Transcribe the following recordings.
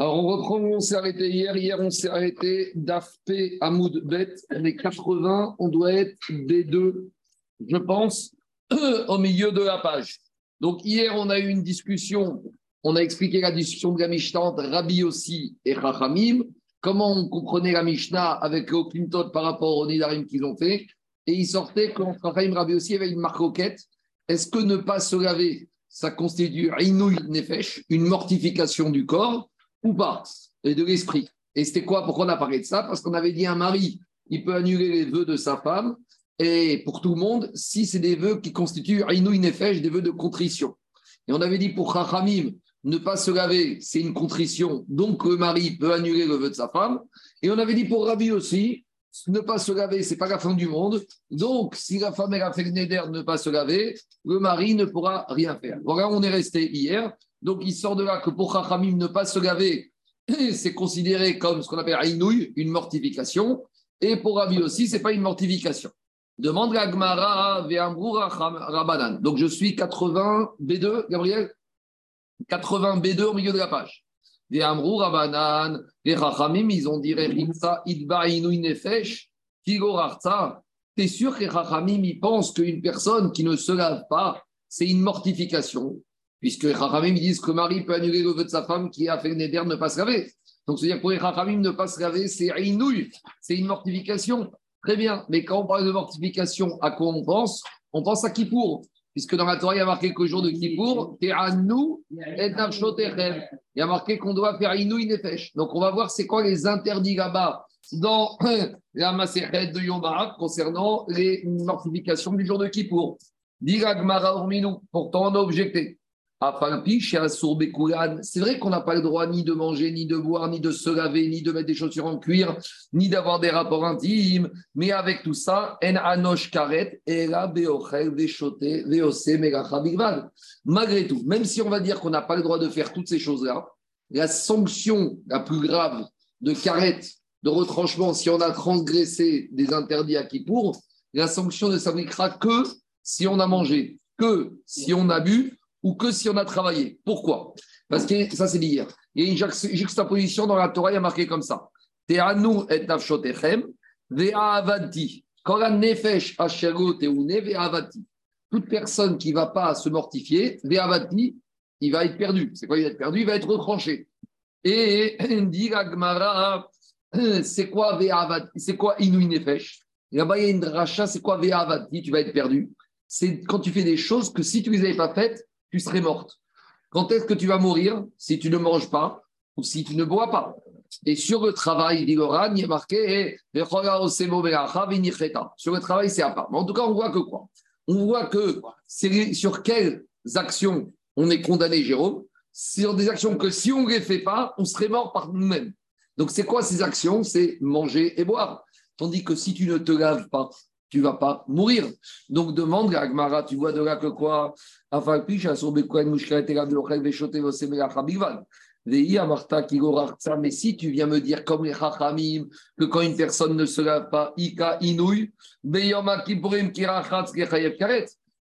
Alors, on reprend où on s'est arrêté hier. Hier, on s'est arrêté d'AFP Hamoud Bet. Est 80, on doit être B2, je pense, au milieu de la page. Donc, hier, on a eu une discussion. On a expliqué la discussion de la Mishnah entre Rabbi aussi et Chachamim. Comment on comprenait la Mishnah avec le Clinton par rapport au Nidarim qu'ils ont fait. Et il sortait qu'entre Chachamim et Rabbi aussi, il y avait une marque Est-ce que ne pas se laver, ça constitue Inouï Nefesh, une mortification du corps? Ou pas, et de l'esprit. Et c'était quoi Pourquoi on a parlé de ça? Parce qu'on avait dit un mari, il peut annuler les vœux de sa femme, et pour tout le monde, si c'est des vœux qui constituent Aïnou Nefesh, des vœux de contrition. Et on avait dit pour Chachamim, ne pas se laver, c'est une contrition, donc le mari peut annuler le vœu de sa femme. Et on avait dit pour Rabbi aussi, ne pas se laver, c'est pas la fin du monde. Donc, si la femme a fait le néder de ne pas se laver, le mari ne pourra rien faire. Voilà, on est resté hier. Donc, il sort de là que pour Chachamim, ne pas se laver, c'est considéré comme ce qu'on appelle Aïnouï, une mortification. Et pour Rabbi aussi, ce n'est pas une mortification. Demande la Gemara Rabanan. Donc, je suis 80 B2, Gabriel? 80 B2 au milieu de la page. Ve'amrou Rabanan. Les Chachamim, ils ont dit Ritza Idba Inouï Nefesh. T'es sûr que les Chachamim, ils pensent qu'une personne qui ne se lave pas, c'est une mortification? Puisque les Chachamim disent que Marie peut annuler le vœu de sa femme qui a fait le néder ne pas se laver. Donc, c'est-à-dire pour les ne pas se laver, c'est inouï, c'est une mortification. Très bien, mais quand on parle de mortification, à quoi on pense? On pense à Kippour, puisque dans la Torah, il y a marqué qu'au jour de Kippour, et Il y a marqué qu'on doit faire inouï nefesh. Donc, on va voir c'est quoi les interdits là-bas dans la Maserhet de Yom concernant les mortifications du jour de Kippour. Pourtant, on a objecté. C'est vrai qu'on n'a pas le droit ni de manger, ni de boire, ni de se laver, ni de mettre des chaussures en cuir, ni d'avoir des rapports intimes. Mais avec tout ça, Malgré tout, même si on va dire qu'on n'a pas le droit de faire toutes ces choses-là, la sanction la plus grave de karet, de retranchement, si on a transgressé des interdits à Kippour, la sanction ne s'appliquera que si on a mangé, que si on a bu ou que si on a travaillé. Pourquoi? Parce que ça, c'est d'hier. Il y a une juxtaposition dans la Torah, il y a marqué comme ça. Te'anu et nafshotechem ve'avanti. Quand la nefesh ve'avanti. Toute personne qui ne va pas se mortifier, ve'avanti, il va être perdu. C'est quoi il va être perdu? Il va être retranché. Et dit c'est quoi ve'avanti C'est quoi inu Là-bas, il y a une dracha, c'est quoi ve'avanti Tu vas être perdu. C'est quand tu fais des choses que si tu ne les avais pas faites, tu serais morte. Quand est-ce que tu vas mourir Si tu ne manges pas ou si tu ne bois pas? Et sur le travail, dit il est marqué Sur le travail, c'est à part. Mais en tout cas, on voit que quoi? On voit que sur quelles actions on est condamné, Jérôme? Sur des actions que si on ne les fait pas, on serait mort par nous-mêmes. Donc, c'est quoi ces actions? C'est manger et boire. Tandis que si tu ne te laves pas, tu ne vas pas mourir. Donc demande à Agmara, tu vois de là que quoi? Mais si tu viens me dire comme les Chachamim, que quand une personne ne se lave pas, Ika Inouï,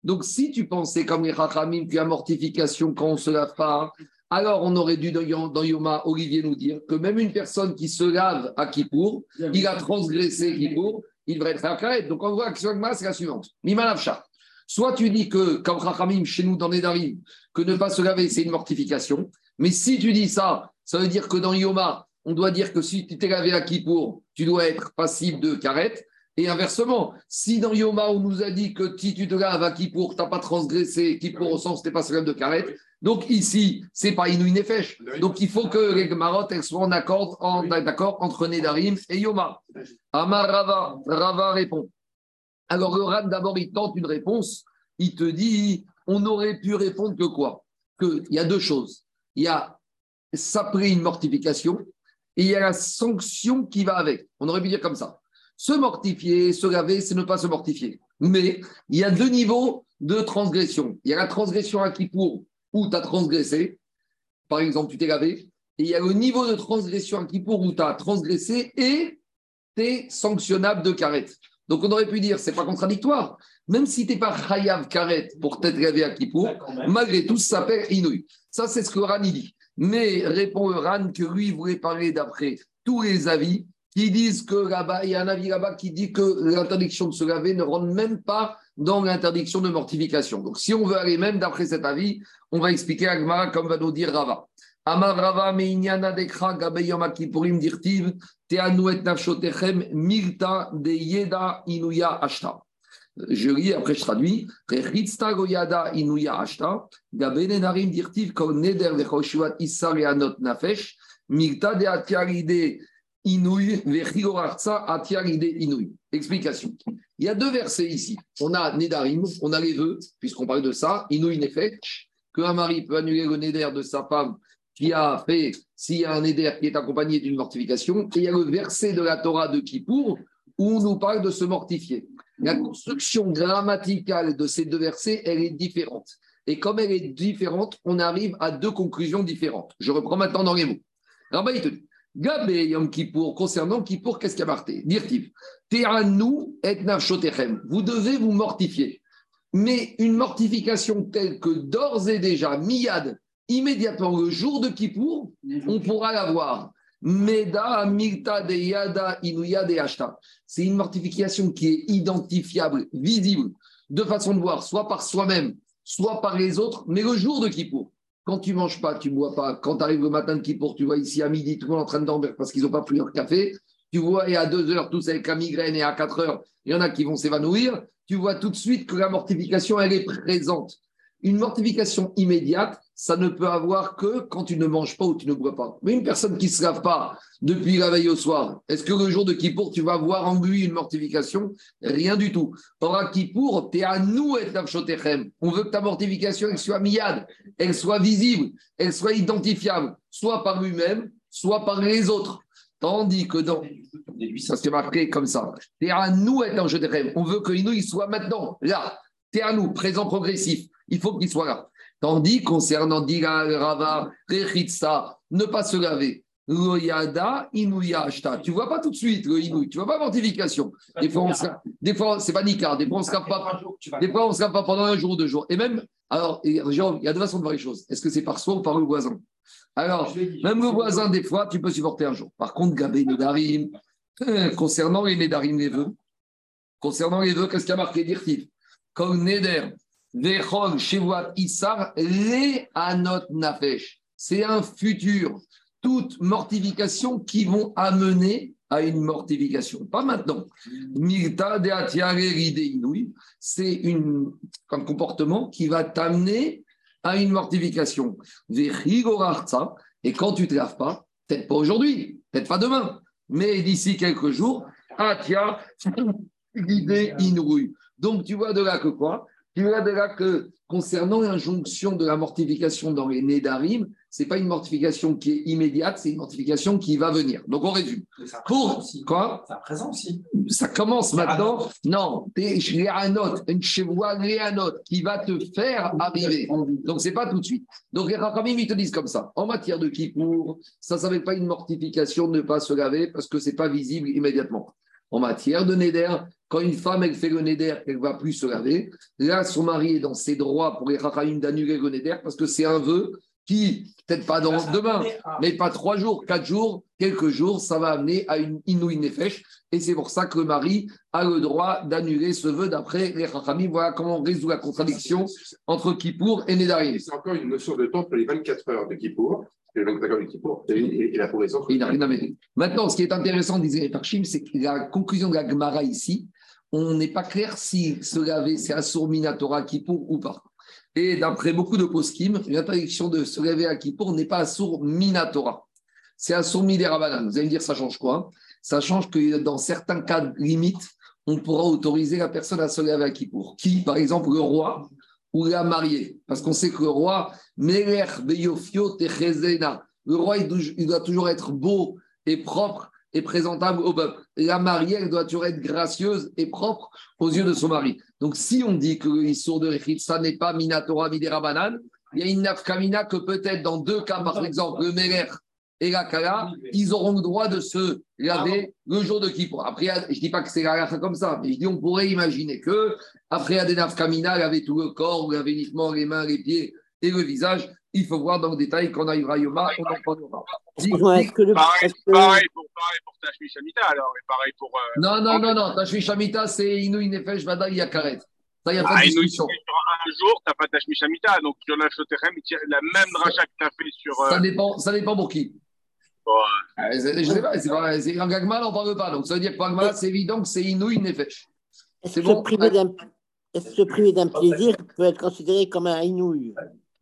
donc si tu pensais comme les Chachamim qu'il y a mortification quand on ne se lave pas, alors on aurait dû dans Yoma, Olivier nous dire que même une personne qui se lave à Kippour, il a transgressé Kippour, il devrait être à Donc on voit que c'est la suivante. Soit tu dis que, comme Rachamim, chez nous dans les Darim, que ne pas se laver, c'est une mortification. Mais si tu dis ça, ça veut dire que dans Yoma, on doit dire que si tu t'es lavé à Kippour, tu dois être passible de carette. Et inversement, si dans Yoma, on nous a dit que si tu te laves à Kippour, tu n'as pas transgressé Kippour au sens, tu n'es pas de carette, donc ici, c'est pas Inouï Nefesh. Donc il faut que les Gemarot soient en accord, en, d'accord entre Nedarim et Yoma. Amar Rava, Rava répond. Alors le Ran, d'abord, il tente une réponse. Il te dit, on aurait pu répondre que quoi? Qu'il y a deux choses. Il y a s'appeler une mortification et il y a la sanction qui va avec. On aurait pu dire comme ça. Se mortifier, se laver, c'est ne pas se mortifier. Mais il y a deux niveaux de transgression. Il y a la transgression à qui pour où tu as transgressé, par exemple, tu t'es lavé, et il y a le niveau de transgression à Kippour où tu as transgressé et tu es sanctionnable de karet. Donc on aurait pu dire, c'est pas contradictoire. Même si tu n'es pas chayav karet pour t'être lavé à Kippour, malgré tout, ça s'appelle inouï. Ça, c'est ce que Rani dit. Mais répond Ran que lui, il voulait parler d'après tous les avis qui disent que là-bas, il y a un avis là-bas qui dit que l'interdiction de se laver ne rentre même pas dans l'interdiction de mortification. Donc, si on veut aller même d'après cet avis, on va expliquer à Gmara comme va nous dire Rava. Amar Rava meinyana dekra gabeyom akipurim dirtiv teanu et nafshotechem milta de yeda inuya ashta. Je lis, après je traduis. Rechitzta goyada inuya ashta. Gabene narim dirtiv kol neder vechoshuat isar nafesh. Milta de atiaride inouï inouï. Explication. Il y a deux versets ici. On a Nedarim, on a les vœux, puisqu'on parle de ça, inouï que un mari peut annuler le Neder de sa femme qui a fait, s'il y a un éder qui est accompagné d'une mortification, et il y a le verset de la Torah de Kippour où on nous parle de se mortifier. La construction grammaticale de ces deux versets, elle est différente. Et comme elle est différente, on arrive à deux conclusions différentes. Je reprends maintenant dans les mots. Rabbi, te dit, Gabé Yom Kippour, concernant Kippour, qu'est-ce qu'il y a marqué? Dire-t-il, et Vous devez vous mortifier. Mais une mortification telle que d'ores et déjà, Miyad, immédiatement le jour de Kippour, on pourra l'avoir. Meda milta de yada inuya de ashta. C'est une mortification qui est identifiable, visible, de façon de voir, soit par soi-même, soit par les autres, mais le jour de Kippour. Quand tu manges pas, tu bois pas. Quand tu arrives le matin de Kippour, tu vois ici à midi, tout le monde en train de dormir parce qu'ils n'ont pas pris leur café. Tu vois, et à 2 heures, tous avec la migraine, et à 4 heures, il y en a qui vont s'évanouir. Tu vois tout de suite que la mortification, elle est présente. Une mortification immédiate, ça ne peut avoir que quand tu ne manges pas ou tu ne bois pas. Mais une personne qui ne se lave pas depuis la veille au soir, est-ce que le jour de Kippour, tu vas voir en lui une mortification? Rien du tout. Or, à Kippour, tu es à nous, On veut que ta mortification elle soit miade, elle soit visible, elle soit identifiable, soit par lui-même, soit par les autres. Tandis que dans. Ça se marqué comme ça. Tu es à nous, On veut que nous, il soit maintenant, là. Tu es à nous, présent progressif. Il faut qu'il soit là. Tandis concernant Diga, Rava, Rechitsa, ne pas se laver. Loyada, Inouya. Tu vois pas tout de suite le Inouï, tu vois pas mortification. Des fois, des fois c'est pas Nicard, des fois, on se pas, des fois, on se pas pendant un jour ou deux jours. Et même, alors, il y a deux façons de voir les choses. Est-ce que c'est par soi ou par le voisin? Alors, même le voisin, des fois, tu peux supporter un jour. Par contre, Gabé Nedarim, concernant les Nedarim, les vœux, concernant les vœux, qu'est-ce qu'il y a marqué Dirtif? Comme Neder, Nafesh. C'est un futur. Toutes mortifications qui vont amener à une mortification. Pas maintenant. C'est un comportement qui va t'amener à une mortification. Et quand tu ne te laves pas, peut-être pas aujourd'hui, peut-être pas demain, mais d'ici quelques jours, Atia, Donc tu vois de là que quoi? Tu vois de là que concernant l'injonction de la mortification dans les Nédarim, ce n'est pas une mortification qui est immédiate, c'est une mortification qui va venir. Donc on résume. Pour quoi? Ça présent aussi. Ça commence maintenant. Non, une chevoie qui va te faire arriver. Donc c'est pas tout de suite. Donc les Rachamim, ils te disent comme ça. En matière de Kippour, ça ne pas une mortification de ne pas se laver parce que c'est pas visible immédiatement. En matière de Néder, quand une femme, elle fait le Néder, elle ne va plus se laver, là, son mari est dans ses droits pour les Rachaïm d'annuler le Néder parce que c'est un vœu qui, peut-être pas dans, demain, mais pas trois jours, quatre jours, quelques jours, ça va amener à une inouïe nefesh. Et c'est pour ça que le mari a le droit d'annuler ce vœu d'après les Rachamim. Voilà comment on résout la contradiction entre Kippour et Nédarim. C'est encore une notion de temps pour les 24 heures de Kippour il n'a rien à Maintenant, ce qui est intéressant, disait Parchim, c'est que la conclusion de la Gemara ici, on n'est pas clair si se laver, c'est Assour Minatora Kippour ou pas. Et d'après beaucoup de poskim, l'interdiction de se laver à Kippour n'est pas Assour Minatora. C'est Assour Miderabanan. Vous allez me dire, ça change quoi? Ça change que dans certains cas limites, on pourra autoriser la personne à se laver à Kippour. Qui, par exemple, le roi ou la mariée. Parce qu'on sait que le roi, le roi, il doit toujours être beau et propre et présentable au peuple. La mariée, elle doit toujours être gracieuse et propre aux yeux de son mari. Donc, si on dit que l'histoire de ça n'est pas Minatora Midera Banane, il y a une nafkamina que peut-être dans deux cas, par exemple, le Meler et la Kala, ils auront le droit de se laver le jour de Kippour. Après, je ne dis pas que c'est la comme ça, mais je dis on pourrait imaginer que après Adenaf Kamina, avait tout le corps, il avait uniquement les mains, les pieds et le visage, il faut voir dans le détail quand on arrivera à Yoma, on en le. Pareil, pareil pour, pareil pour Tashmi Shamita, alors, et pareil pour. Euh, Non, non, non, non. Tashmi Shamita, c'est Inouï Nefesh Vada Yakaret. Ça, il n'y a pas ah, de discussion. un jour, t'as pas Tashmi Shamita, donc sur la Shoterem, il tire la même dracha que t'as fait sur. Ça Euh, dépend, ça dépend pour qui. Bon, Ah, Je sais pas, c'est pas, c'est un Gagmal, on n'en parle pas. Donc ça veut dire que pour c'est évident que c'est Inouï Nefesh. Est-ce que bon. se priver d'un est-ce que se priver d'un plaisir peut être considéré comme un inouï?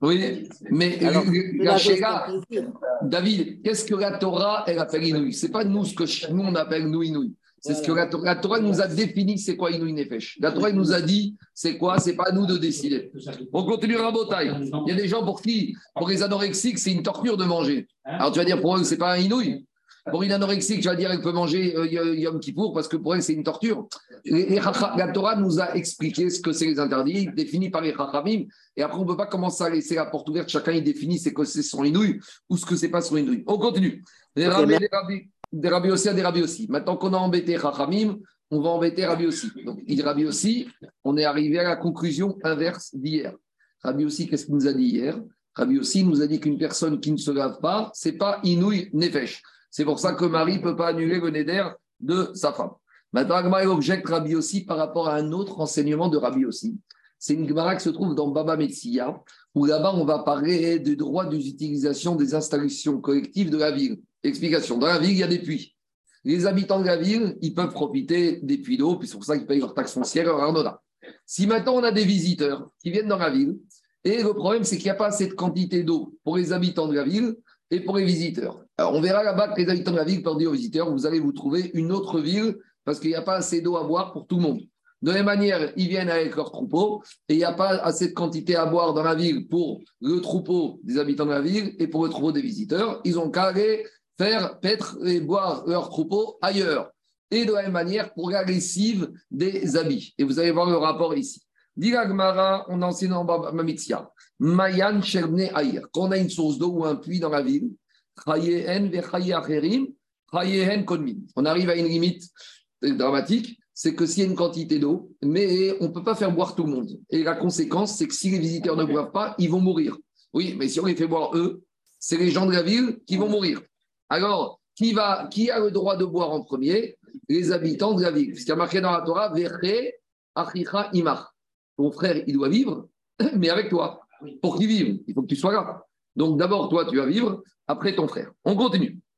Oui, mais Alors, euh, la plaisir. David, qu'est-ce que la Torah, elle appelle Inouï? C'est pas nous ce que nous on appelle nous Inouï. C'est ce que la, Torah- la Torah nous a défini, c'est quoi Inouï Nefesh. La Torah nous a dit, c'est quoi C'est pas à nous de décider. On continue Rabotai. Il y a des gens pour qui, pour les anorexiques, c'est une torture de manger. Alors tu vas dire, pour eux, c'est pas un Inouï. Pour une anorexique, tu vas dire, elle peut manger euh, Yom Kippour parce que pour elle, c'est une torture. Les- les la Torah nous a expliqué ce que c'est les interdits, définis par les Chachamim. Et après, on ne peut pas commencer à laisser la porte ouverte. Chacun, il définit ce que c'est son inouï ou ce que c'est pas son inouï. On continue. Ok, rabbis, des rabbis, des aussi à des aussi. Maintenant qu'on a embêté Chachamim, on va embêter Rabbi aussi. Donc, il Rabbi aussi, on est arrivé à la conclusion inverse d'hier. Rabbi aussi, qu'est-ce qu'il nous a dit hier? Rabbi aussi nous a dit qu'une personne qui ne se lave pas, c'est pas inouï nefesh. C'est pour ça que Marie ne peut pas annuler le neder de sa femme. Maintenant, Agmara objecte Rabbi aussi par rapport à un autre enseignement de Rabbi aussi. C'est une Gemara qui se trouve dans Baba Metsia, où là-bas, on va parler du droit d'utilisation des installations collectives de la ville. Explication. Dans la ville, il y a des puits. Les habitants de la ville, ils peuvent profiter des puits d'eau, puis c'est pour ça qu'ils payent leur taxe foncière, leur arnoda. Si maintenant on a des visiteurs qui viennent dans la ville, et le problème, c'est qu'il n'y a pas assez de quantité d'eau pour les habitants de la ville et pour les visiteurs. On verra là-bas que les habitants de la ville peuvent dire aux visiteurs, vous allez vous trouver une autre ville parce qu'il n'y a pas assez d'eau à boire pour tout le monde. De la même manière, ils viennent avec leur troupeau et il n'y a pas assez de quantité à boire dans la ville pour le troupeau des habitants de la ville et pour le troupeau des visiteurs. Ils ont aller faire paître et boire leur troupeau ailleurs. Et de la même manière pour la lessive des habits. Et vous allez voir le rapport ici. Diragmara, on enseigne en Mamitzia. Mayan Cherne Aïr. Quand on a une source d'eau ou un puits dans la ville. On arrive à une limite dramatique, c'est que s'il y a une quantité d'eau, mais on ne peut pas faire boire tout le monde. Et la conséquence, c'est que si les visiteurs ne boivent pas, ils vont mourir. Oui, mais si on les fait boire eux, c'est les gens de la ville qui vont mourir. Alors, qui, va, qui a le droit de boire en premier? Les habitants de la ville. Ce qui a marqué dans la Torah, Verre Achicha Imach. Ton frère, il doit vivre, mais avec toi. Pour qu'il vive, il faut que tu sois là. Donc d'abord, toi, tu vas vivre, après ton frère. On continue.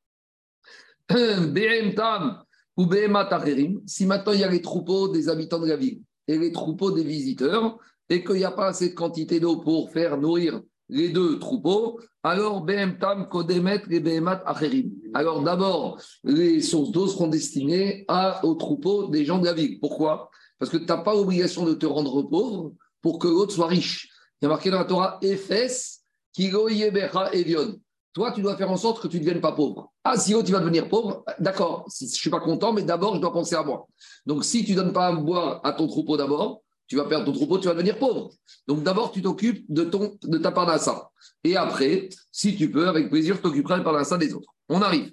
Si maintenant il y a les troupeaux des habitants de la ville et les troupeaux des visiteurs, et qu'il n'y a pas assez de quantité d'eau pour faire nourrir les deux troupeaux, alors BM Tam, Kodemet et BMA Acherim. Alors d'abord, les sources d'eau seront destinées à, aux troupeaux des gens de la ville. Pourquoi? Parce que tu n'as pas l'obligation de te rendre pauvre pour que l'autre soit riche. Il y a marqué dans la Torah Ephes, Kilo Yebecha Evion. Toi, tu dois faire en sorte que tu ne deviennes pas pauvre. Ah, si l'autre, tu vas devenir pauvre, d'accord, je ne suis pas content, mais d'abord, je dois penser à moi. Donc, si tu ne donnes pas à boire à ton troupeau d'abord, tu vas perdre ton troupeau, tu vas devenir pauvre. Donc, d'abord, tu t'occupes de, de ta parnassa. Et après, si tu peux, avec plaisir, tu t'occuperas de parnassa des autres. On arrive.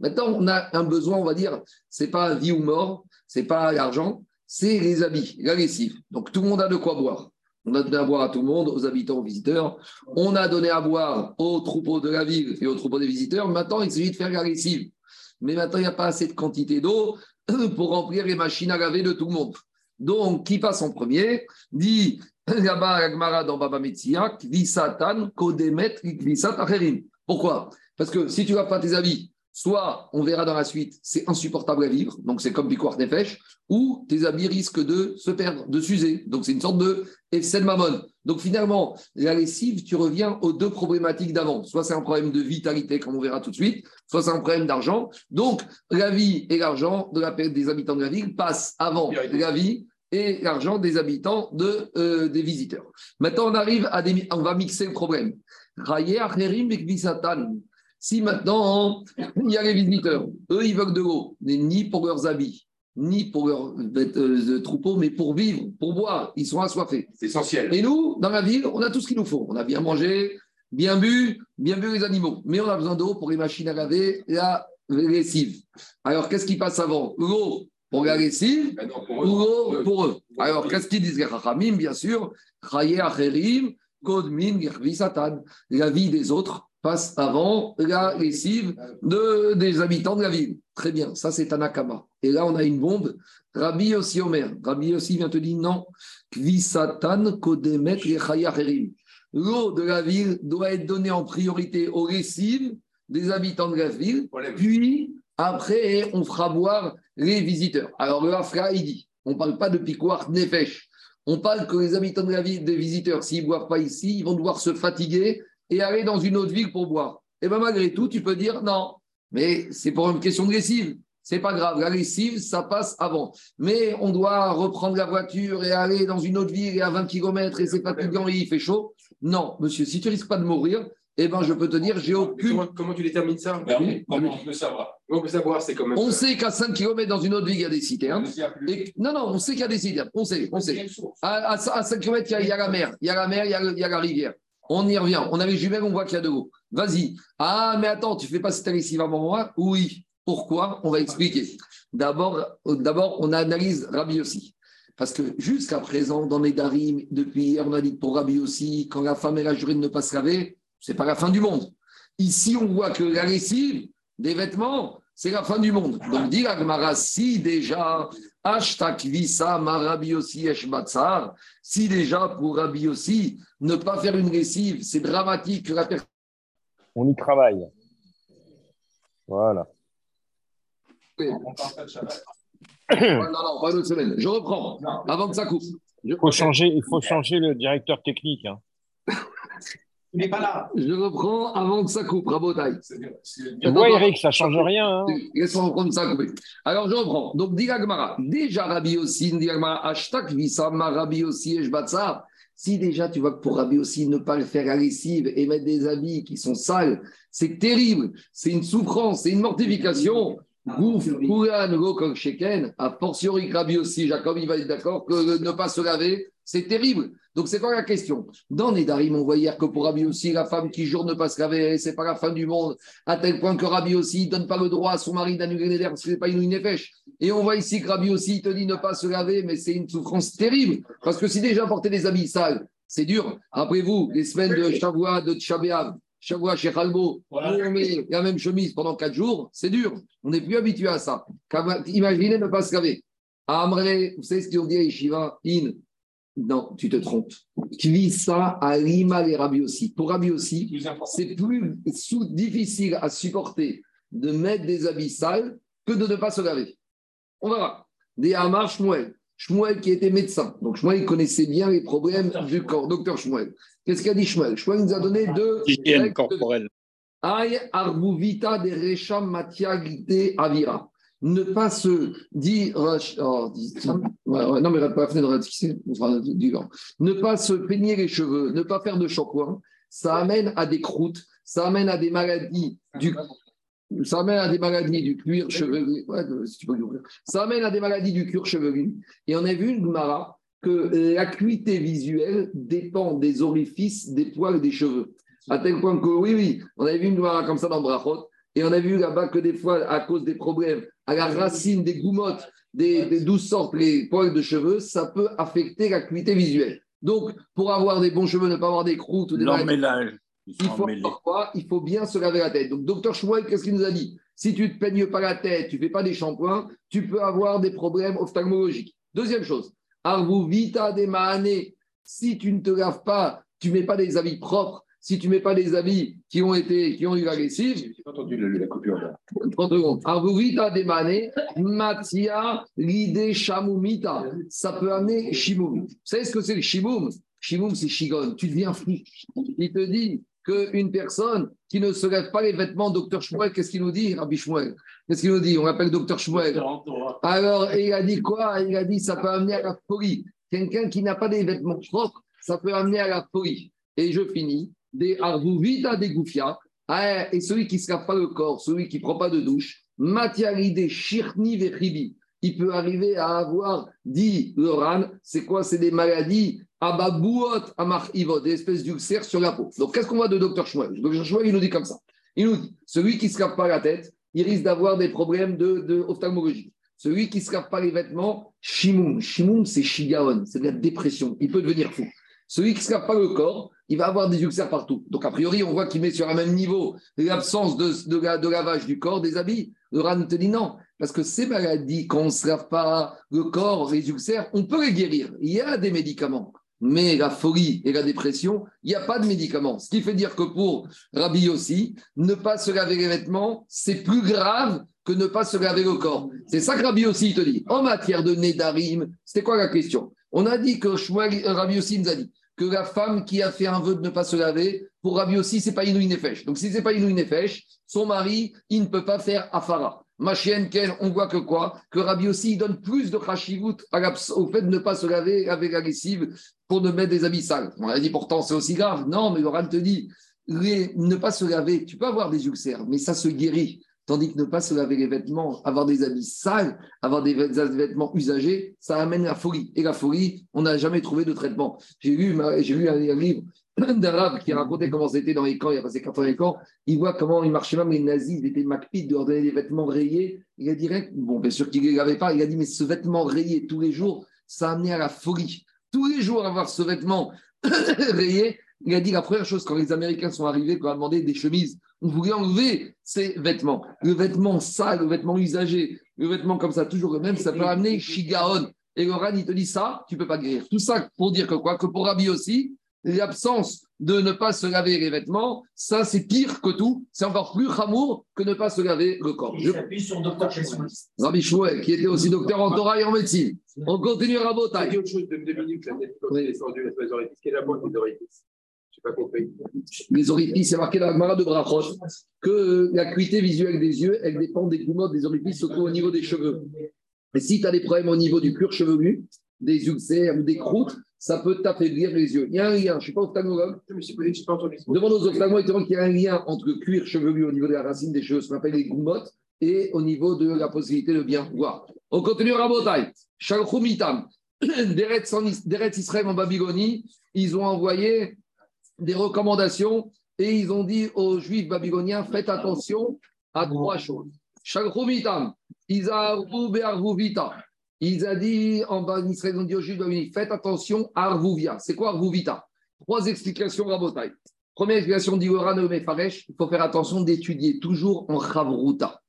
Maintenant, on a un besoin, on va dire, c'est pas vie ou mort, c'est pas l'argent, c'est les habits, la. Donc, tout le monde a de quoi boire. On a donné à boire à tout le monde, aux habitants, aux visiteurs. On a donné à boire aux troupeaux de la ville et aux troupeaux des visiteurs. Maintenant, il s'agit de faire la lessive. Mais maintenant, il n'y a pas assez de quantité d'eau pour remplir les machines à laver de tout le monde. Donc, qui passe en premier Dit là-bas, Agmara dans Baba Metzia, Kvisatan, Kodemet, Kvisat Acherim. Pourquoi? Parce que si tu laves pas tes habits, soit, on verra dans la suite, c'est insupportable à vivre, donc c'est comme Bikwar Nefesh, ou tes habits risquent de se perdre, de s'user. Donc c'est une sorte de Efsel Mammon. Donc finalement, la lessive, tu reviens aux deux problématiques d'avant. Soit c'est un problème de vitalité, comme on verra tout de suite, soit c'est un problème d'argent. Donc la vie et l'argent de la, des habitants de la ville passent avant la vie et l'argent des habitants de, euh, des visiteurs. Maintenant, on arrive à des... On va mixer le problème. Si maintenant, il y a les visiteurs, eux, ils veulent de l'eau, mais ni pour leurs habits, ni pour leurs euh, troupeaux, mais pour vivre, pour boire. Ils sont assoiffés. C'est essentiel. Et nous, dans la ville, on a tout ce qu'il nous faut. On a bien mangé, bien bu, bien bu les animaux. Mais on a besoin d'eau pour les machines à laver, la lessive. Alors, qu'est-ce qui passe avant? L'eau pour la lessive Maintenant, pour ou eux, l'eau pour eux. Alors, qu'est-ce qu'ils disent les Chachamim, bien sûr Chaye Acherim, Kodmin, Satan. La vie des autres passe avant la lessive de, des habitants de la ville. Très bien, ça c'est Tanakama. Et là, on a une bombe. Rabbi aussi Omer. Rabbi aussi vient te dire non. Kvisatan Kodemet L'eau de la ville doit être donnée en priorité aux lessives des habitants de la ville, puis après, on fera boire les visiteurs. Alors le Afra, il dit, on ne parle pas de piquoir nefesh. On parle que les habitants de la ville, des visiteurs, s'ils ne boivent pas ici, ils vont devoir se fatiguer et aller dans une autre ville pour boire. Et eh bien malgré tout, tu peux dire non, mais c'est pour une question de lessive. C'est pas grave, la lessive, ça passe avant. Mais on doit reprendre la voiture et aller dans une autre ville et à 20 km et c'est fatigant et il fait chaud. Non, monsieur, si tu risques pas de mourir, eh ben, je peux te dire, j'ai aucune. Comment, tu détermines ça? Ben Comment on peut savoir On peut savoir, c'est quand même. On sait qu'à 5 km dans une autre ville, il y a des citernes. Non, non, on sait qu'il y a des citernes. On sait, on sait. À, 5 km, il y, a, la mer. Il y a la mer, il y a, il y a la rivière. On y revient. On a les jumelles, on voit qu'il y a de l'eau. Vas-y. Ah, mais attends, tu fais pas cette lessive avant moi Oui. Pourquoi? On va expliquer. D'abord, d'abord, on analyse Rabbi aussi. Parce que jusqu'à présent, dans les Darim, depuis hier, on a dit pour Rabbi aussi, quand la femme et la jurée ne pas se laver, c'est pas la fin du monde. Ici, on voit que la lessive des vêtements, c'est la fin du monde. Donc, dit Agmara, si déjà, hashtag visa marabi aussi si déjà pour Rabbi aussi, ne pas faire une lessive, c'est dramatique la On y travaille. Voilà. non, non, pas une semaine. Je reprends, avant que ça coupe. Il faut changer, il faut changer le directeur technique. Hein. Il n'est pas là. Je reprends avant que ça coupe, Rabotaille. Tu vois, Eric, ça ne change rien. Hein. Laisse-moi reprendre ça couper. Alors, je reprends. Donc, Digagmara. Déjà, Rabbi aussi, Digagmara, hashtag Visama, Rabbi aussi, Eshbatsa. Si déjà tu vois que pour Rabbi aussi ne pas le faire à lessive et mettre des habits qui sont sales, c'est terrible, c'est une souffrance, c'est une mortification. Gouf, Kouran, Gokok, Sheken, a fortiori Rabbi aussi, Jacob, il va être d'accord que ne pas se laver, c'est terrible. Donc, c'est quoi la question Dans Nedarim, on voit hier que pour Rabbi aussi, la femme qui jour ne pas se laver, c'est pas la fin du monde, à tel point que Rabbi aussi ne donne pas le droit à son mari d'annuler les parce que ce n'est pas une nefesh. Et on voit ici que Rabbi aussi te dit ne pas se laver, mais c'est une souffrance terrible. Parce que si déjà porter des habits sales, c'est dur. Après vous, les semaines de Shavua, de Tchabéav, Shavua chez Khalbo, on met la même chemise pendant quatre jours, c'est dur. On n'est plus habitué à ça. Imaginez ne pas se laver. Amré, vous savez ce qu'ils ont dit à Yeshiva? In, non, tu te trompes. ça à Lima et Rabi aussi. Pour Rabi aussi, c'est plus difficile à supporter de mettre des habits sales que de ne pas se laver. On verra. Des Hamar Shmuel. Shmuel qui était médecin. Donc Shmuel connaissait bien les problèmes du corps. Docteur Shmuel. Qu'est-ce qu'a dit Shmuel? Shmuel nous a donné deux. Hygiène corporelle. Aïe arbuvita de recham matiagite avira ne pas se dire, oh, non mais pas ne pas se peigner les cheveux, ne pas faire de shampoing, ça amène à des croûtes, ça amène à des maladies du ça amène à des maladies du cuir chevelu. ça amène à des maladies du cuir chevelu. Et on a vu une Gmara que l'acuité visuelle dépend des orifices, des poils des cheveux. À tel point que, oui, oui, on avait vu une Gmara comme ça dans Brachot, et on a vu là-bas que des fois, à cause des problèmes à la racine des goumottes, des, douze sortes, les poils de cheveux, ça peut affecter l'acuité visuelle. Donc, pour avoir des bons cheveux, ne pas avoir des croûtes ou des mélange. Il faut, il faut bien se laver la tête. Donc, docteur Chouette, qu'est-ce qu'il nous a dit? Si tu ne te peignes pas la tête, tu ne fais pas des shampoings, tu peux avoir des problèmes ophtalmologiques. Deuxième chose, Arvu vita de Si tu ne te laves pas, tu ne mets pas des habits propres, si tu ne mets pas des habits qui ont été, qui ont eu la lessive. J'ai pas entendu la coupure là. 30 secondes. Arvurita demane, matia, l'idée. Ça peut amener shimoum. Vous savez ce que c'est le shimoum Shimoum, c'est shigon. Tu deviens fou. Il te dit qu'une personne qui ne se lève pas les vêtements, docteur Shmuel, qu'est-ce qu'il nous dit, Rabbi Shmuel? Qu'est-ce qu'il nous dit? On l'appelle docteur Shmuel. Alors, il a dit quoi? Il a dit ça peut amener à la folie. Quelqu'un qui n'a pas des vêtements propres, ça peut amener à la folie. Et je finis des arvuvita des goufia, ah, et celui qui ne se lave pas le corps, celui qui ne prend pas de douche, matiaride shirni vechibi, il peut arriver à avoir, dit Loran, c'est quoi C'est des maladies ababouot amar des espèces d'ulcères sur la peau. Donc qu'est-ce qu'on voit de Dr Schmuel Dr Schmuel, il nous dit comme ça. Il nous dit, celui qui ne se lave pas la tête, il risque d'avoir des problèmes de, de. Celui qui ne se lave pas les vêtements, shimoum. Shimoum, c'est shigaon, c'est de la dépression. Il peut devenir fou. Celui qui ne lave pas le corps, il va avoir des ulcères partout. Donc, a priori, on voit qu'il met sur un même niveau l'absence de, de, la- de lavage du corps, des habits. Le RAN te dit non, parce que ces maladies, quand on ne se lave pas le corps, les ulcères, on peut les guérir. Il y a des médicaments. Mais la folie et la dépression, il n'y a pas de médicaments. Ce qui fait dire que pour Rabbi aussi, ne pas se laver les vêtements, c'est plus grave que ne pas se laver le corps. C'est ça que Rabbi aussi te dit. En matière de Nédarim, c'était quoi la question? On a dit que Shmuel- euh, Rabbi aussi nous a dit que la femme qui a fait un vœu de ne pas se laver, pour Rabbi aussi, c'est pas Inouï Nefesh. Donc si c'est pas Inouï Nefesh, son mari, il ne peut pas faire Afara. Ma chienne, Ken, on voit que quoi? Que Rabbi aussi, il donne plus de l'abs- au fait de ne pas se laver avec la lessive pour ne mettre des habits sales. On a dit pourtant c'est aussi grave. Non, mais Laurent te dit, ne pas se laver, tu peux avoir des ulcères, mais ça se guérit. Tandis que ne pas se laver les vêtements, avoir des habits sales, avoir des vêt- des vêtements usagés, ça amène la folie. Et la folie, on n'a jamais trouvé de traitement. J'ai lu, j'ai un, livre d'arabe qui racontait comment c'était dans les camps, il a passé 80 camps. Il voit comment ils marchaient même les nazis, ils étaient macpides de leur donner des vêtements rayés. Il a dit, bon, bien sûr qu'il ne les lavait pas, il a dit, mais ce vêtement rayé tous les jours, ça a amené à la folie. Tous les jours, avoir ce vêtement rayé, il a dit la première chose, quand les Américains sont arrivés, quand on a demandé des chemises, on voulait enlever ces vêtements. Le vêtement sale, le vêtement usagé, le vêtement comme ça, toujours le même, ça peut amener Shigaon. Et le Ran, il te dit ça, tu ne peux pas guérir. Tout ça pour dire que quoi? Que pour Rabbi aussi, l'absence de ne pas se laver les vêtements, ça c'est pire que tout. C'est encore plus ramour que ne pas se laver le corps. Je- s'appuie sur Dr. Chesson. Rabbi Shmuel, qui était aussi docteur en Torah et en médecine. On continue à Rabotai. dit autre chose de deux minutes, Oui. la les orifices. Quelle des Je pas compris. Les orifices, c'est marqué dans la Gemara de Brachot que l'acuité visuelle des yeux, elle dépend des goumottes des orifices, surtout au niveau des cheveux. Et si tu as des problèmes au niveau du cuir chevelu, des ulcères ou des croûtes, ça peut t'affaiblir les yeux. Il y a un lien, je ne suis pas ophtalmologue, Je me suis posé, je n'ai pas entendu. demande aux ophtalmologues qu'il y a un lien entre le cuir chevelu au niveau de la racine des cheveux, ce qu'on appelle les goumottes, et au niveau de la possibilité de bien voir. On continue Rabotai. Shalchumitam. D'Eretz Israël en Babylonie, ils ont envoyé des recommandations et ils ont dit aux Juifs babyloniens faites attention à trois choses. Shalchumitam. Izarvu be'arvuvita. Ils ont dit en bas Israël, ils ont dit aux Juifs babyloniens faites attention à Arvuvia. C'est quoi Arvuvita? Trois explications Rabotai. Première explication dit Oran Mefaresh, il faut faire attention d'étudier toujours en Chavruta.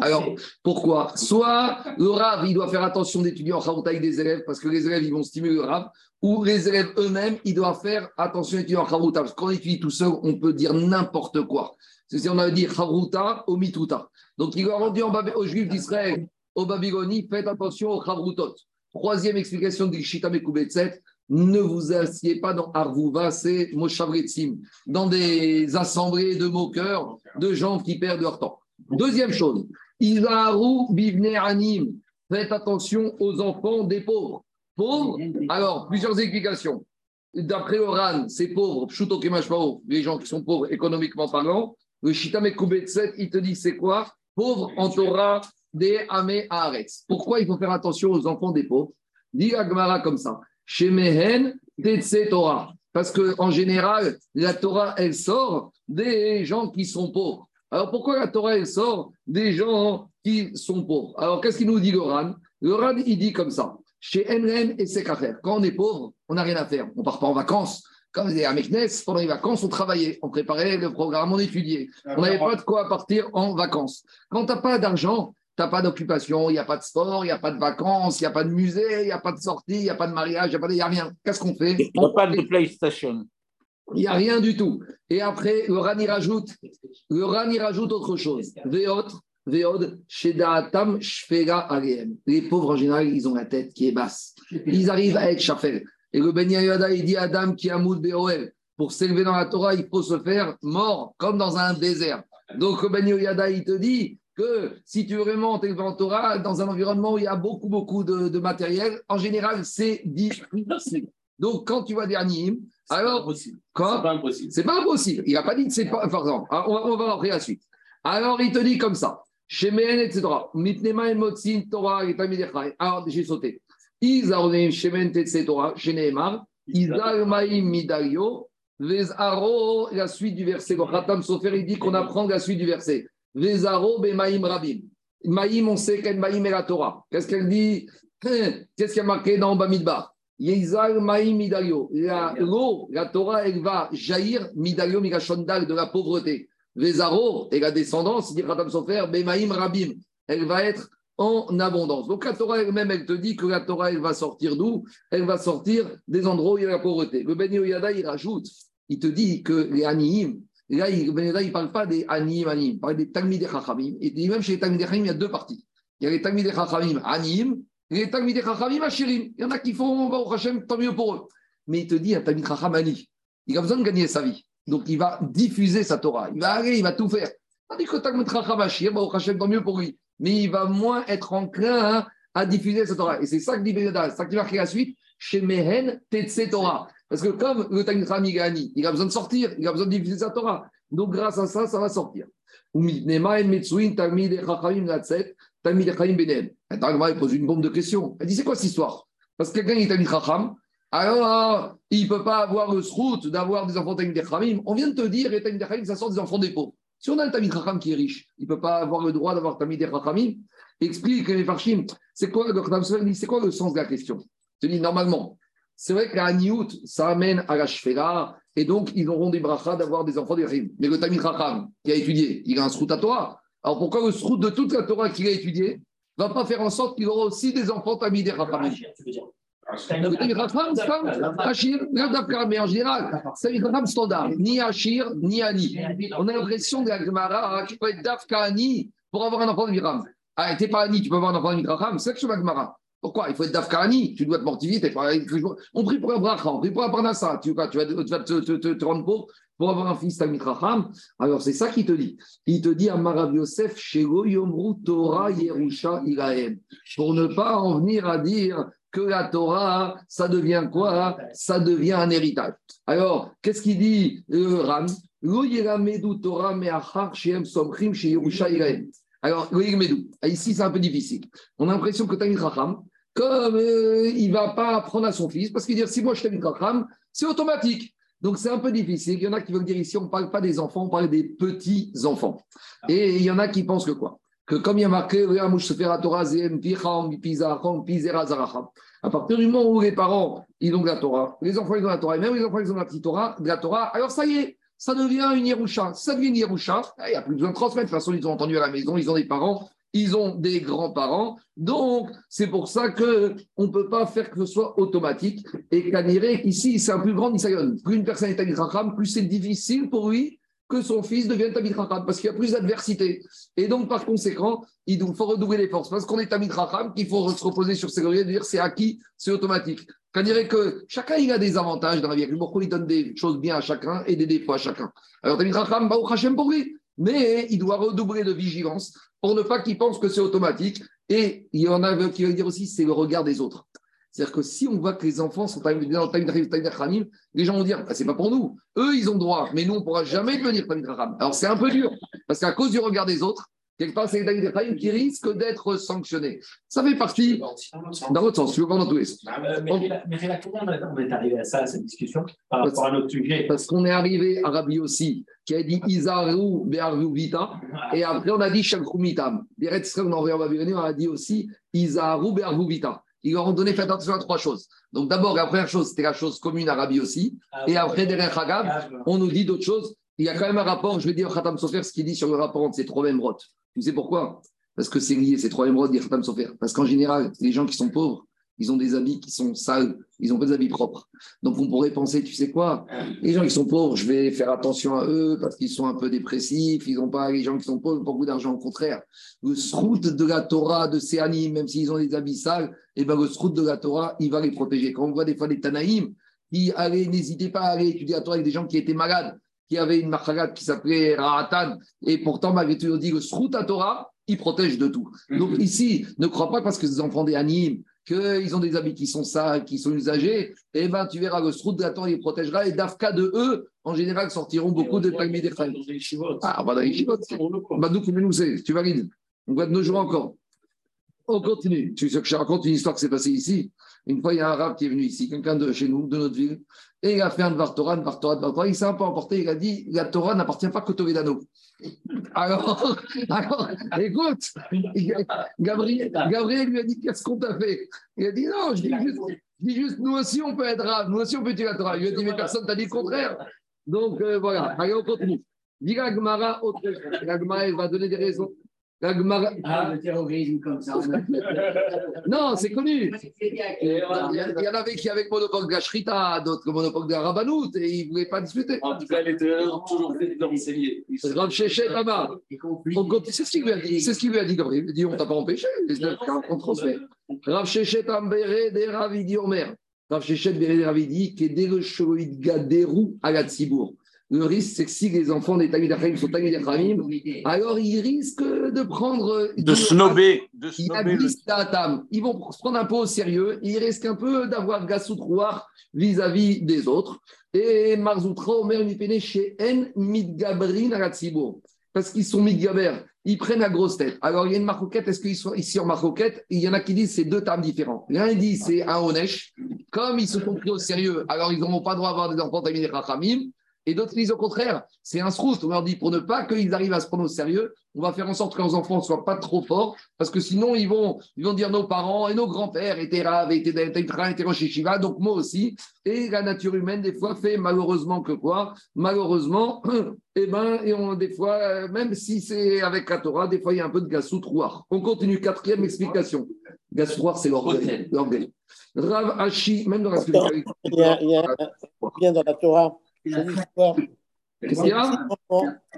Alors, pourquoi? Soit le Rav, il doit faire attention d'étudier en Chavruta avec des élèves, parce que les élèves, ils vont stimuler le Rav, ou les élèves eux-mêmes, ils doivent faire attention d'étudier en Chavruta, parce qu'on étudie tout seul, on peut dire n'importe quoi. C'est si on a dit Chavruta au Mituta. Donc, il en Babé- aux Juifs d'Israël, aux Babylonie, faites attention aux Chavrutot. Troisième explication de Shita Mekubetset, ne vous assieds pas dans Arvuva, c'est Moshavretzim, dans des assemblées de moqueurs, de gens qui perdent leur temps. Deuxième chose, Izaru bivne anim, faites attention aux enfants des pauvres. Pauvres, alors plusieurs explications. D'après Oran, c'est pauvre, Pshuto Kemashpao, les gens qui sont pauvres économiquement parlant. Le Shitame Kubetset, il te dit c'est quoi? Pauvre en Torah des Amé Haaretz. Pourquoi il faut faire attention aux enfants des pauvres? Dit Agmara comme ça. Chez Mehen, Tetse Torah. Parce qu'en général, la Torah, elle sort des gens qui sont pauvres. Alors pourquoi la Torah, elle sort des gens qui sont pauvres? Alors qu'est-ce qu'il nous dit le Ran? Le Ran, il dit comme ça. Chez Enren et Sekacher, quand on est pauvre, on n'a rien à faire. On ne part pas en vacances. Quand on était à Meknes, pendant les vacances, on travaillait, on préparait le programme, on étudiait. On n'avait pas de quoi partir en vacances. Quand tu n'as pas d'argent, tu n'as pas d'occupation, il n'y a pas de sport, il n'y a pas de vacances, il n'y a pas de musée, il n'y a pas de sortie, il n'y a pas de mariage, il n'y a, rien. Qu'est-ce qu'on fait? Il n'y a pas de PlayStation. Il n'y a rien du tout. Et après, le Ran, il rajoute, le Ran, il rajoute autre chose. Les pauvres, en général, ils ont la tête qui est basse. Ils arrivent à être Shafel. Et le Ben Yehoyada, il dit Adam qui a Moud Beoel. Pour s'élever dans la Torah, il faut se faire mort, comme dans un désert. Donc, le Ben Yehoyada, il te dit que si tu veux vraiment t'élever en Torah, dans un environnement où il y a beaucoup, beaucoup de, de matériel, en général, c'est difficile. Donc, quand tu vois des alors, quoi pas impossible. c'est pas impossible. Il n'a pas dit que c'est pas. Par exemple, on va, on va après la suite. Alors, il te dit comme ça. Shemen, etc. Mitnema et Motsin, Torah, et. Alors, j'ai sauté. Izaronim, Shemen, etc. Sheneemar. Izar, Maïm, Midario. Vezaro, la suite du verset. Le Khatam Sofer, il dit qu'on apprend la suite du verset. Vezaro, Bemaïm, Rabim. Maïm, on sait quelle Maïm est la Torah. Qu'est-ce qu'elle dit? Qu'est-ce qu'il y a marqué dans Bamidbar? Maïm Midario. La, l'eau, la Torah, elle va jaillir Midario Migashondal de la pauvreté. Vezaro et la descendance, dit Khatam Sofer, Bemaïm Rabim. Elle va être en abondance. Donc la Torah elle-même, elle te dit que la Torah, elle va sortir d'où? Elle va sortir des endroits où il y a la pauvreté. Le Ben Yoyada, il rajoute, il te dit que les Anihim, là, il ne parle pas des Anihim, Anihim, il parle des Talmidei Chachamim. Et il dit même chez les Talmidei Chachamim, il y a deux parties. Il y a les Talmidei Chachamim Anihim les Talmidei Chachamim Ashirim. Il y en a qui font, au Hachem, tant mieux pour eux. Mais il te dit, un Talmid Chacham Ani, il a besoin de gagner sa vie. Donc il va diffuser sa Torah. Il va aller, il va tout faire. Tandis que Talmid Chacham Ashir, au tant mieux pour lui mais il va moins être enclin à diffuser cette Torah. Et c'est ça que dit Bénéda, c'est ça qui marque la suite, chez Mehen Tetse Torah. Parce que comme le Talmud Gani, il a besoin de sortir, il a besoin de diffuser sa Torah. Donc grâce à ça, ça va sortir. Il pose une bombe de questions. Elle dit c'est quoi cette histoire? Parce que quelqu'un est Talmud Chacham, alors il ne peut pas avoir le srout d'avoir des enfants Talmud Chachamim. On vient de te dire, et Talmud Chachamim, ça sort des enfants des pauvres. Si on a un Tamid Chacham qui est riche, il ne peut pas avoir le droit d'avoir Tamid Chachamim. Explique les Farshim, c'est quoi, quoi le sens de la question? Je te dis, normalement, c'est vrai qu'à Niout, ça amène à la Shfera, et donc ils auront des brachas d'avoir des enfants des. Mais le Tamid Chacham qui a étudié, il a un srout à Torah. Alors pourquoi le srout de toute la Torah qu'il a étudié ne va pas faire en sorte qu'il aura aussi des enfants Tamid Chachamim mais en général, c'est un standard, ni Achir, ni Ani. On a l'impression de la Gemara qu'il peut être Dafka Ani pour avoir un enfant de Miram. Ah, t'es pas Ani, tu peux avoir un enfant de Miram, c'est que je Gemara. Pourquoi? Il faut être Dafka Ani, tu dois te mortifier. On prie pour un bracha, on prie pour un parnassa. Tu, vas, tu vas, tu vas te, te, te, te, rendre pauvre pour avoir un fils Tamit Racham. Alors c'est ça qu'il te dit. Il te dit à Marav Yosef, Shego Yomru Torah Yerusha Iraem. Pour ne pas en venir à dire que la Torah, ça devient quoi? Ça devient un héritage. Alors, qu'est-ce qu'il dit euh, Ram? Alors, ici c'est un peu difficile. On a l'impression que Tamid Racham, comme euh, il ne va pas apprendre à son fils, parce qu'il dit si moi je Tamid Racham, c'est automatique. Donc c'est un peu difficile. Il y en a qui veulent dire ici, on ne parle pas des enfants, on parle des petits-enfants. Et il y en a qui pensent que quoi? Que comme il y a marqué, à partir du moment où les parents, ils ont de la Torah, les enfants, ils ont la Torah, et même les enfants, ils ont la petite Torah, de la Torah, alors ça y est, ça devient une Yerusha. Ça devient une Yerusha, il n'y a plus besoin de transmettre. De toute façon, ils ont entendu à la maison, ils ont des parents, ils ont des grands-parents. Donc, c'est pour ça qu'on ne peut pas faire que ce soit automatique. Et Kaniré, ici, c'est un plus grand Nisayon. Plus une personne est à plus c'est difficile pour lui que son fils devienne Chacham, parce qu'il y a plus d'adversité. Et donc, par conséquent, il faut redoubler les forces. Parce qu'on est Chacham, qu'il faut se reposer sur ses lauriers, de dire c'est acquis, c'est automatique. Dirait que chacun, il a des avantages dans la vie. Beaucoup, il donne des choses bien à chacun et des défauts à chacun. Alors, Chacham, bah, au Hachem pour lui. Mais il doit redoubler de vigilance pour ne pas qu'il pense que c'est automatique. Et il y en a qui veulent dire aussi, c'est le regard des autres. C'est-à-dire que si on voit que les enfants sont dans le les gens vont dire bah, c'est pas pour nous. Eux, ils ont droit, mais nous, on ne pourra jamais devenir Tamid Alors c'est un peu dur, parce qu'à cause du regard des autres, quelque part, c'est les Tamid qui risquent d'être sanctionnés. Ça fait partie dans l'autre sens, tu veux pas dans tous les sens. Mais comment on est arrivé à ça, à cette discussion, par rapport à notre sujet? Parce qu'on est arrivé à Rabbi aussi, qui a dit Isaru Be'arvu Vita, et après on a dit Shakrumitam. Les on on a dit aussi Isaru Be'arvu Vita ils leur ont donné, faites attention à trois choses. Donc d'abord, la première chose, c'était la chose commune à Rabbi aussi. Ah, et après, derrière Hagab, ah, on nous dit d'autres choses. Il y a quand même un rapport, je vais dire Khatam Sofer, ce qu'il dit sur le rapport entre ces trois mêmes rotes. Tu sais pourquoi? Parce que c'est lié, ces trois mêmes rotes, dit Khatam Sofer. Parce qu'en général, les gens qui sont pauvres, ils ont des habits qui sont sales, ils n'ont pas des habits propres. Donc on pourrait penser, tu sais quoi, les gens qui sont pauvres, je vais faire attention à eux parce qu'ils sont un peu dépressifs, ils n'ont pas, les gens qui sont pauvres, beaucoup d'argent, au contraire. Le srout de la Torah, de ces animes, même s'ils ont des habits sales, eh ben le srout de la Torah, il va les protéger. Quand on voit des fois des Tanaïm, qui allaient, n'hésitez pas à aller étudier la Torah avec des gens qui étaient malades, qui avaient une marchagat qui s'appelait Rahatan, et pourtant, malgré tout, on dit à Torah, il protège de tout. Donc mhm. ici, ne crois pas parce que ces enfants des animes, qu'ils ont des habits qui sont sales, qui sont usagés, eh ben, tu verras, le Srout de il protégera, et d'Afka de eux, en général, sortiront beaucoup de Talmud des Ah, bah, dans les Bah, nous, nous, tu valides. On va de nos jours encore. On continue. Tu sais que je raconte une histoire qui s'est passée ici? Une fois, il y a un arabe qui est venu ici, quelqu'un de chez nous, de notre ville, il a fait un Dvar Torah, Dvar Torah, Torah. Il s'est un peu emporté, il a dit la Torah n'appartient pas qu'au Toledano. Alors, alors, écoute, Gabriel, Gabriel lui a dit Qu'est-ce qu'on t'a fait? Il a dit Non, je dis juste, nous aussi, on peut être rave, nous aussi, on peut étudier la Torah. Il lui a dit, mais personne t'a dit le contraire. Donc, euh, voilà. Allez, on continue. Gemara, autre chose. Va donner des raisons. La Gemara- Ah, le terrorisme comme ça. Non, c'est connu. Il y, en avait qui avaient le monopole de la Shrita, d'autres le monopole de la Rabanout, et ils ne voulaient pas discuter. En tout cas, les terreurs ont toujours fait d'enseigner. Rav continue. C'est ce qu'il lui a dit. C'est ce qu'il lui a dit, Gabriel. Il dit on t'a pas empêché. Les neuf cas, on transmet. Rav Shechet Ambere de Ravidi Omer. Rav Shechet Bere de Ravidi, qui est dès le Sholoïd Gaderou à la Tzibour. Le risque, c'est que si les enfants des Tamid Achim sont Tamid Achim, alors ils risquent de prendre. De snobber. De le-. Ils vont se prendre un peu au sérieux. Ils risquent un peu d'avoir Gassout Rouar vis-à-vis des autres. Et Marzoutra, Omer, Mipene, chez En, Midgabrin, Tzibour. Parce qu'ils sont Midgaber. Ils prennent la grosse tête. Alors, il y a une marcoquette. Est-ce qu'ils sont ici en marcoquette Il y en a qui disent c'est deux termes différents. L'un dit c'est un Onesh. Comme ils se sont pris au sérieux, alors ils n'auront pas le droit d'avoir des enfants Tamid Rachamim. Et d'autres disent au contraire, c'est un sroust. On leur dit pour ne pas qu'ils arrivent à se prendre au sérieux, on va faire en sorte que leurs enfants ne soient pas trop forts, parce que sinon ils vont, ils vont dire nos parents et nos grands-pères étaient raves, étaient étaient Yeshiva, donc moi aussi. Et la nature humaine, des fois, fait malheureusement que quoi? Malheureusement, eh ben, et on, des fois, euh, même si c'est avec la Torah, des fois il y a un peu de gassou trouar. On continue, quatrième explication. Gassou trouar, c'est l'orgueil. Rav Hashi, même dans la spiritualité. Il y a, il y a un bien dans la Torah. Celui qui voit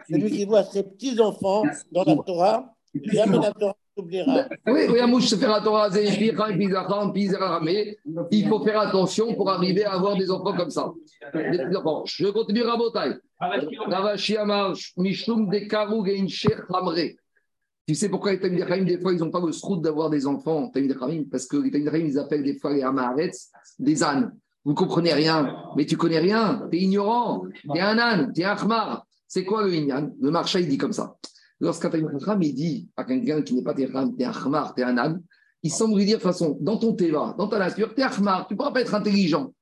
celui qui voit ses petits-enfants dans la Torah, jamais la Torah s'oubliera. Oui, oui, Amouche, faire la Torah, Pizacham, Pizera, mais il faut faire attention pour arriver à avoir des enfants comme ça. Je continue Rabotai. Ravashi Amar, Mishum de Karug et Incher Hamre. Tu sais pourquoi les Tamid des fois, ils n'ont pas le srout d'avoir des enfants, Tamid Parce que les Tamid ils appellent des fois les Amaretz des ânes. Vous ne comprenez rien, mais tu connais rien, tu es ignorant, tu es un âne, tu es un khmar. C'est quoi le Inyan? Le marcha, il dit comme ça. Lorsqu'un Tamid Chacham, il dit à quelqu'un qui n'est pas Tehram, tu es un khmar, tu es un âne, il semble lui dire de toute façon, dans ton teva, dans ta nature, tu es un khmar, tu ne pourras pas être intelligent.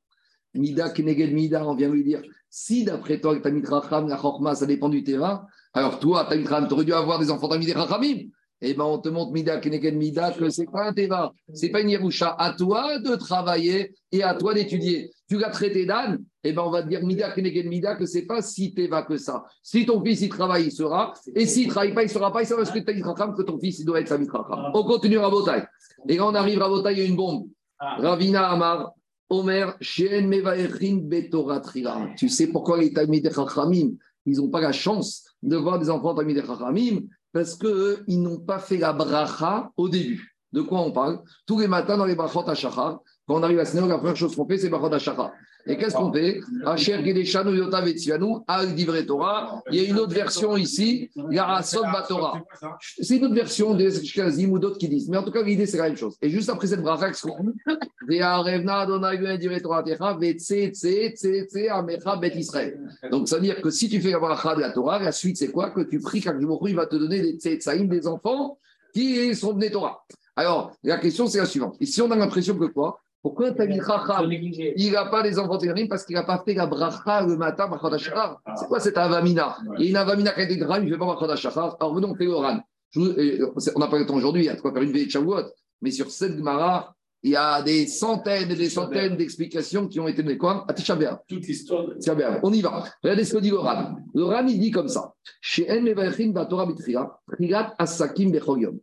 Mida Keneged Mida, on vient lui dire, si d'après toi, Tamid Chacham, la chorma, ça dépend du teva, alors toi, Tamid Chacham, tu aurais dû avoir des enfants Tamid Chachamim. Eh bien, on te montre Mida Keneged Mida que c'est pas un teva, c'est pas une Yerusha. À toi de travailler et à toi d'étudier. Tu l'as traité d'âne, eh ben on va te dire Mida Keneged Mida que c'est pas si teva que ça. Si ton fils il travaille, il sera. Et s'il travaille pas, il sera pas. Il sera parce que Tamid Chacham, que ton fils il doit être Tamid Chacham. On continue à Botaï. Et quand on arrive à Botaï, il y a une bombe. Ravina Amar, Omer, Sheen Mevaechin Betorat Trila. Tu sais pourquoi les Talmidei Chachamim, ils n'ont pas la chance de voir des enfants Talmidei Chachamim? Parce qu'ils n'ont pas fait la bracha au début. De quoi on parle? Tous les matins dans les brachot à quand on arrive à Sénégal, la première chose qu'on fait, c'est brachot à Shachar. Et qu'est-ce qu'on fait Asher Gedeshanu Yota Al Divrei Torah. Il y a une autre version ici, Yarasot Batorah. C'est une autre version des Shkazim ou d'autres qui disent. Mais en tout cas, l'idée, c'est la même chose. Et juste après cette bracha, qu'est-ce qu'on donc, ça veut dire que si tu fais la bracha de la Torah, la suite, c'est quoi Que tu pries qu'Akjumokhu, il va te donner des tsetsaïm, des enfants qui sont nés Torah. Alors, la question, c'est la suivante. Et si on a l'impression que quoi Pourquoi Chacham, il n'a pas les enfants ténérim parce qu'il n'a pas fait la bracha le matin, bracha d'Ashachar C'est quoi cette avamina Il y a une avamina qui a été grave, il ne fait pas bracha d'Ashachar. Alors, venons, on fait le ran. Je vous- et, euh, On n'a pas le temps aujourd'hui, il y a de quoi faire une veille de. Mais sur cette Gemara, il y a des centaines et des centaines d'explications qui ont été données. Quoi? À B'Av. Toute l'histoire. de- on y va. Regardez ce que dit le Ran. Le Ran, il dit comme ça. Chez En Batora Bitria, Trigat Asakim Bechoyom.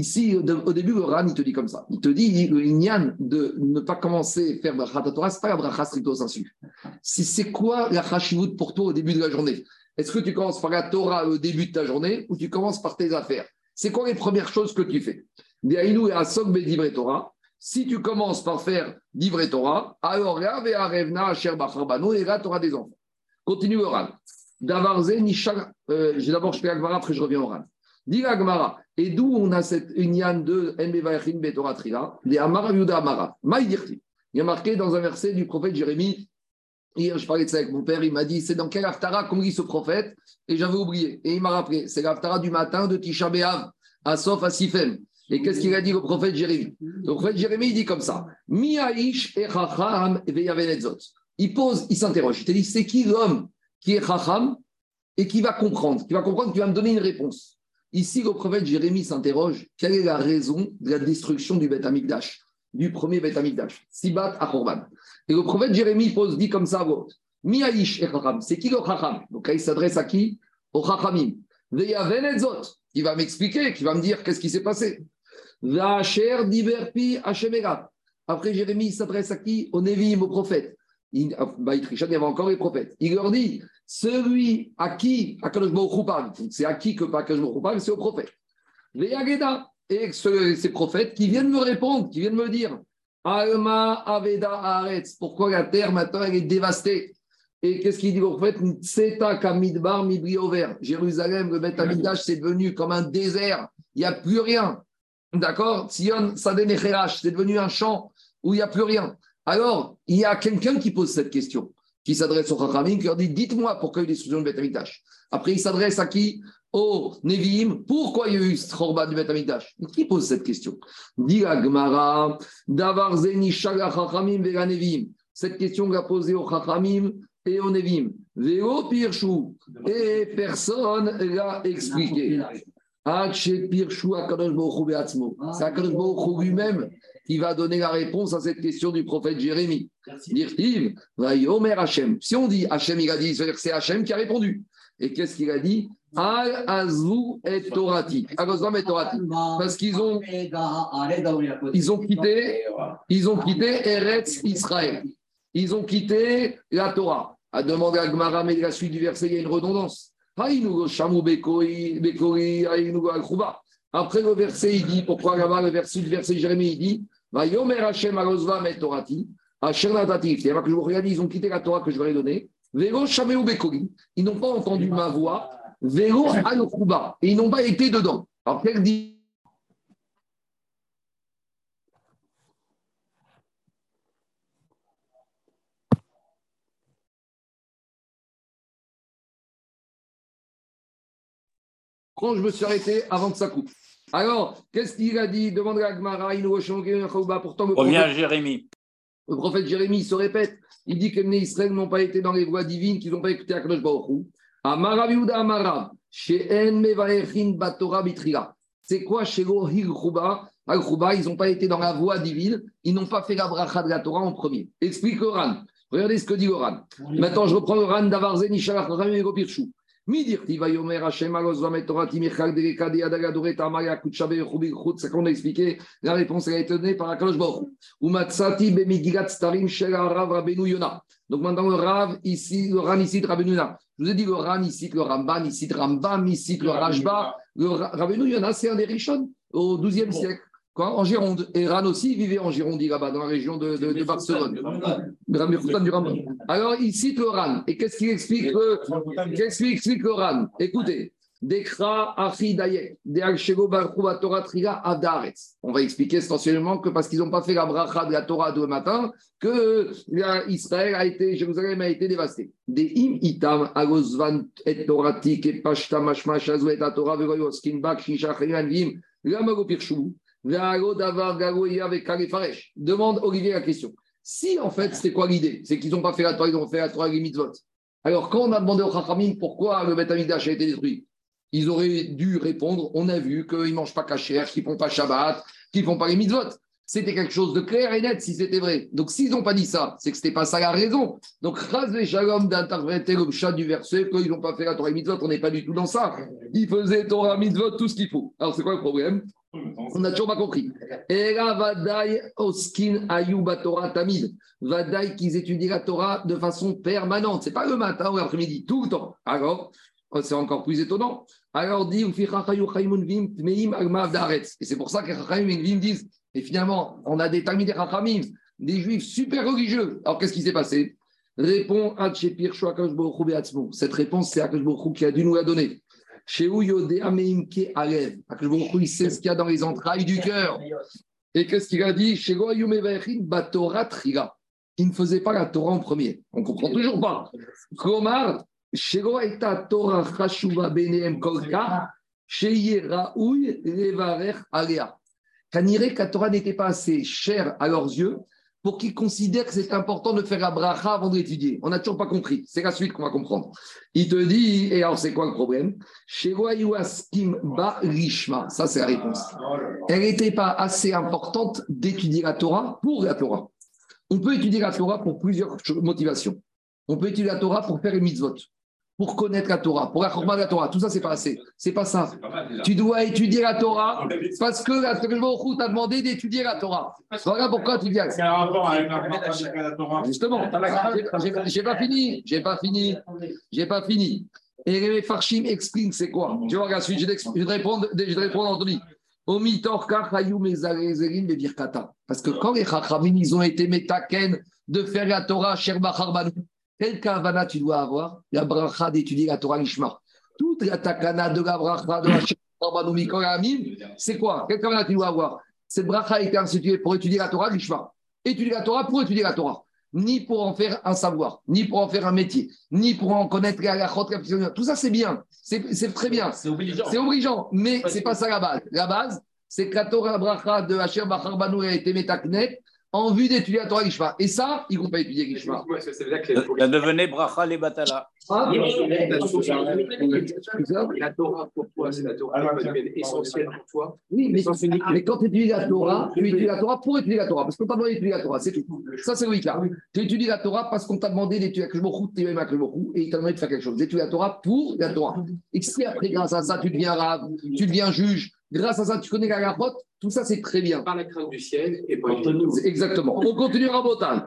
Ici, au début, le Ran, il te dit comme ça. Il te dit, le Inyan de ne pas commencer à faire Brachat Torah, ce pas la Bracha stricto sensu. C'est quoi la Chashivut pour toi au début de la journée? Est-ce que tu commences par la Torah au début de ta journée ou tu commences par tes affaires? C'est quoi les premières choses que tu fais? Et Asok Torah. Si tu commences par faire Divre Torah, alors là, Revna, Asher Bacharbano, et là, tu auras des enfants. Continue le Ran. Euh, d'abord je fais Agmara, après je reviens au Ran. Agmara, et d'où on a cette union de Enbevachin Betorah Trila, des Amara Yuda Amara. Maïdirti. Il y a marqué dans un verset du prophète Jérémie, hier je parlais de ça avec mon père, il m'a dit c'est dans quel Haftara qu'on lit ce prophète? Et j'avais oublié. Et il m'a rappelé, c'est l'Haftara du matin de Tisha B'Av, à Sof, à Sifem. Et qu'est-ce qu'il a dit au prophète Jérémie? Le prophète Jérémie, dit comme ça Miaïch et Chacham. Il pose, il s'interroge. Il te dit c'est qui l'homme qui est Chacham et qui va comprendre Qui va comprendre, qui va me donner une réponse? Ici, le prophète Jérémie s'interroge quelle est la raison de la destruction du Beth du premier Beth Amikdash, Sibat Achorban. Et le prophète Jérémie pose, dit comme ça à haute, Miaïch et c'est qui le Chacham? Donc il s'adresse à qui? Au Chachamim. Veyaven Zot, il va m'expliquer, qui va me dire qu'est-ce qui s'est passé. Diverpi. Après, Jérémie s'adresse à qui? Au Névim, au prophète. Il, bah, il y avait encore les prophètes. Il leur dit celui à qui Akadosh Baruch parle, c'est à qui que Akadosh Baruch parle, c'est au prophète. Ve'yageda. Et ce, ces prophètes qui viennent me répondre, qui viennent me dire Alma Aveda Haaretz, pourquoi la terre maintenant elle est dévastée? Et qu'est-ce qu'il dit au prophète Tseta Kamidbar Mibri Over. Jérusalem, le Beth Amidash, c'est devenu comme un désert, il n'y a plus rien. D'accord? Sion Sadenecherash, c'est devenu un champ où il n'y a plus rien. Alors, il y a quelqu'un qui pose cette question, qui s'adresse au Chachamim, qui leur dit Dites-moi pourquoi il y a eu destruction du Beth Amidash. Après, il s'adresse à qui? Au Nevi'im. Pourquoi il y a eu ce Chorban du Beth Amidash Qui pose cette question? Dit Agmara, Davar Zenishaga Chachamim Vega Nevi'im. Cette question l'a posée au Chachamim et au Nevi'im. Veo Pirshu. Et personne l'a expliqué. C'est Akadosh Baruch lui-même qui va donner la réponse à cette question du prophète Jérémie. Si on dit Hachem, il a dit, c'est-à-dire que c'est Hachem qui a répondu. Et qu'est-ce qu'il a dit? Al Azou et Torati. Et Torati. Parce qu'ils ont, ils ont quitté, ils ont quitté Eretz Israël. Ils ont quitté la Torah. À demander à Gmara, mais la suite du verset, il y a une redondance. Après le verset, il dit, pourquoi là-bas, le verset du verset Jérémie, il dit, Hashem Alozva met Torati, Hashem y a que je vous regarde, ils ont quitté la Torah que je leur ai donnée. Vélo Shameu Bekori. Ils n'ont pas entendu ma voix. Vélo Alokhuba. Et ils n'ont pas été dedans. Alors, quel dit Quand je me suis arrêté avant que ça coupe. Alors, qu'est-ce qu'il a dit? Demande à Gmara, pourtant le Reviens à prophète, Jérémie. le prophète Jérémie se répète. Il dit que les Israël n'ont pas été dans les voies divines, qu'ils n'ont pas écouté Akadosh Baruch Hu. Amarav Yehuda Amarav, She'en Mevaechin Batora Bitrila. C'est quoi chez Lohil Chouba Al Chouba, ils n'ont pas été dans la voie divine, ils n'ont pas fait la bracha de la Torah en premier. Explique le Ran. Regardez ce que dit le Ran. Maintenant, je reprends le Ran d'Avarzen, Ishalach, Rami et Gopirchou. C'est qu'on a expliqué. La réponse a été donnée par Akadosh. Donc maintenant le Rav ici, le Ran ici Yona. Je vous ai dit le Ran ici, le Ramban ici, le Rambam ici, le Rajba. Le c'est un des Rishon au XIIe siècle. En Gironde. Et Ran aussi vivait en Gironde, là-bas, dans la région de, de, de Barcelone. Alors, il cite le Ran. Et qu'est-ce qu'il explique le, Qu'est-ce qu'il explique le Ran Écoutez. On va expliquer essentiellement que parce qu'ils n'ont pas fait la bracha de la Torah de matin, que la- Israël a été, Jérusalem a été dévastée. Des im itam agosvan et toratik et pashta mashma shazu et Torah vegoy oskin bak shisha chayan vim lamago Demande Olivier la question. Si en fait, c'est quoi l'idée? C'est qu'ils n'ont pas fait la Torah, ils ont fait la Torah et les mitzvot. Alors, quand on a demandé au Chachamim pourquoi le Beth Amikdash a été détruit, ils auraient dû répondre on a vu qu'ils ne mangent pas cachère, qu'ils ne font pas Shabbat, qu'ils ne font pas les mitzvot. C'était quelque chose de clair et net si c'était vrai. Donc, s'ils n'ont pas dit ça, c'est que ce n'était pas ça la raison. Donc, et Shalom d'interpréter le chat du verset qu'ils n'ont pas fait la Torah mitzvot, on n'est pas du tout dans ça. Ils faisaient Torah, mitzvot, tout ce qu'il faut. Alors, c'est quoi le problème? On n'a toujours pas compris. Era Vadaï Oskin Ayuba Torah Tamid. Vadaï qu'ils étudient la Torah de façon permanente. C'est pas le matin ou l'après-midi, tout le temps. Alors, c'est encore plus étonnant. Alors dit, et c'est pour ça que les Chachamim et Vim disent, et finalement, on a des Talmidei Chachamim, des juifs super religieux. Alors qu'est-ce qui s'est passé? Répond. Cette réponse, c'est Akash qui a dû nous la donner. Chez Yodea Meimke Alev. Il sait ce qu'il y a dans les entrailles du cœur. Et qu'est-ce qu'il a dit? Chez Goyume Vechin Batora Triga. Il ne faisait pas la Torah en premier. On ne comprend toujours pas. Komar, Shego Eta Torah Chashuva Beneem Kolka, Sheye Raoui Levarech Alea. Kanire la Torah n'était pas assez chère à leurs yeux? Pour qu'ils considèrent que c'est important de faire la bracha avant d'étudier. On n'a toujours pas compris. C'est la suite qu'on va comprendre. Il te dit, et alors c'est quoi le problème? Ça, c'est la réponse. Elle n'était pas assez importante d'étudier la Torah pour la Torah. On peut étudier la Torah pour plusieurs motivations. On peut étudier la Torah pour faire les mitzvot pour connaître la Torah, pour la de la Torah. Tout ça, c'est pas assez. C'est pas ça. tu dois étudier la Torah parce que la Torah t'a demandé d'étudier la Torah. Voilà pourquoi tu viens. C'est un rapport avec la Torah. Justement, j'ai pas fini. J'ai pas fini. J'ai pas fini. Et les Farshim explique c'est quoi. Je vais la suite. Je vais répondre, je vais répondre Anthony. Parce que quand les Chachamim, ils ont été métaken de faire la Torah, Sherba Harbanou, quel kavana tu dois avoir? La bracha d'étudier la Torah Lishma. Toute la takana de la bracha de la c'est quoi? Quel kavana tu dois avoir? Cette bracha a été instituée pour étudier la Torah Lishma. Étudier la Torah pour étudier la Torah. Ni pour en faire un savoir, ni pour en faire un métier, ni pour en connaître la la Tout ça, c'est bien. C'est très bien. C'est obligeant. C'est obligeant. Mais ce n'est pas ça la base. La base, c'est que la Torah bracha de Hachem Bachar a été métaknet en vue d'étudier la Torah Gishma. Et ça, ils ne vont pas étudier Gishma. Ça devenait bracha les batala. Ah, la Torah pour toi, c'est la Torah essentielle pour toi. Oui, mais, mais quand tu étudies la Torah, tu étudies la Torah pour étudier la Torah, parce qu'on t'a demandé d'étudier la Torah, c'est tout. Ça, c'est oui, là. Tu étudies la Torah parce qu'on t'a demandé d'étudier avec le Mokhou, tu es avec le Mokhou, et il t'a demandé de faire quelque chose. Tu étudies la Torah pour la Torah. Et si après, grâce à ça, tu deviens rave, tu deviens juge, grâce à ça, tu connais la garotte, tout ça, c'est très bien. Par la crainte du ciel et par Exactement. On continue à Rabotan.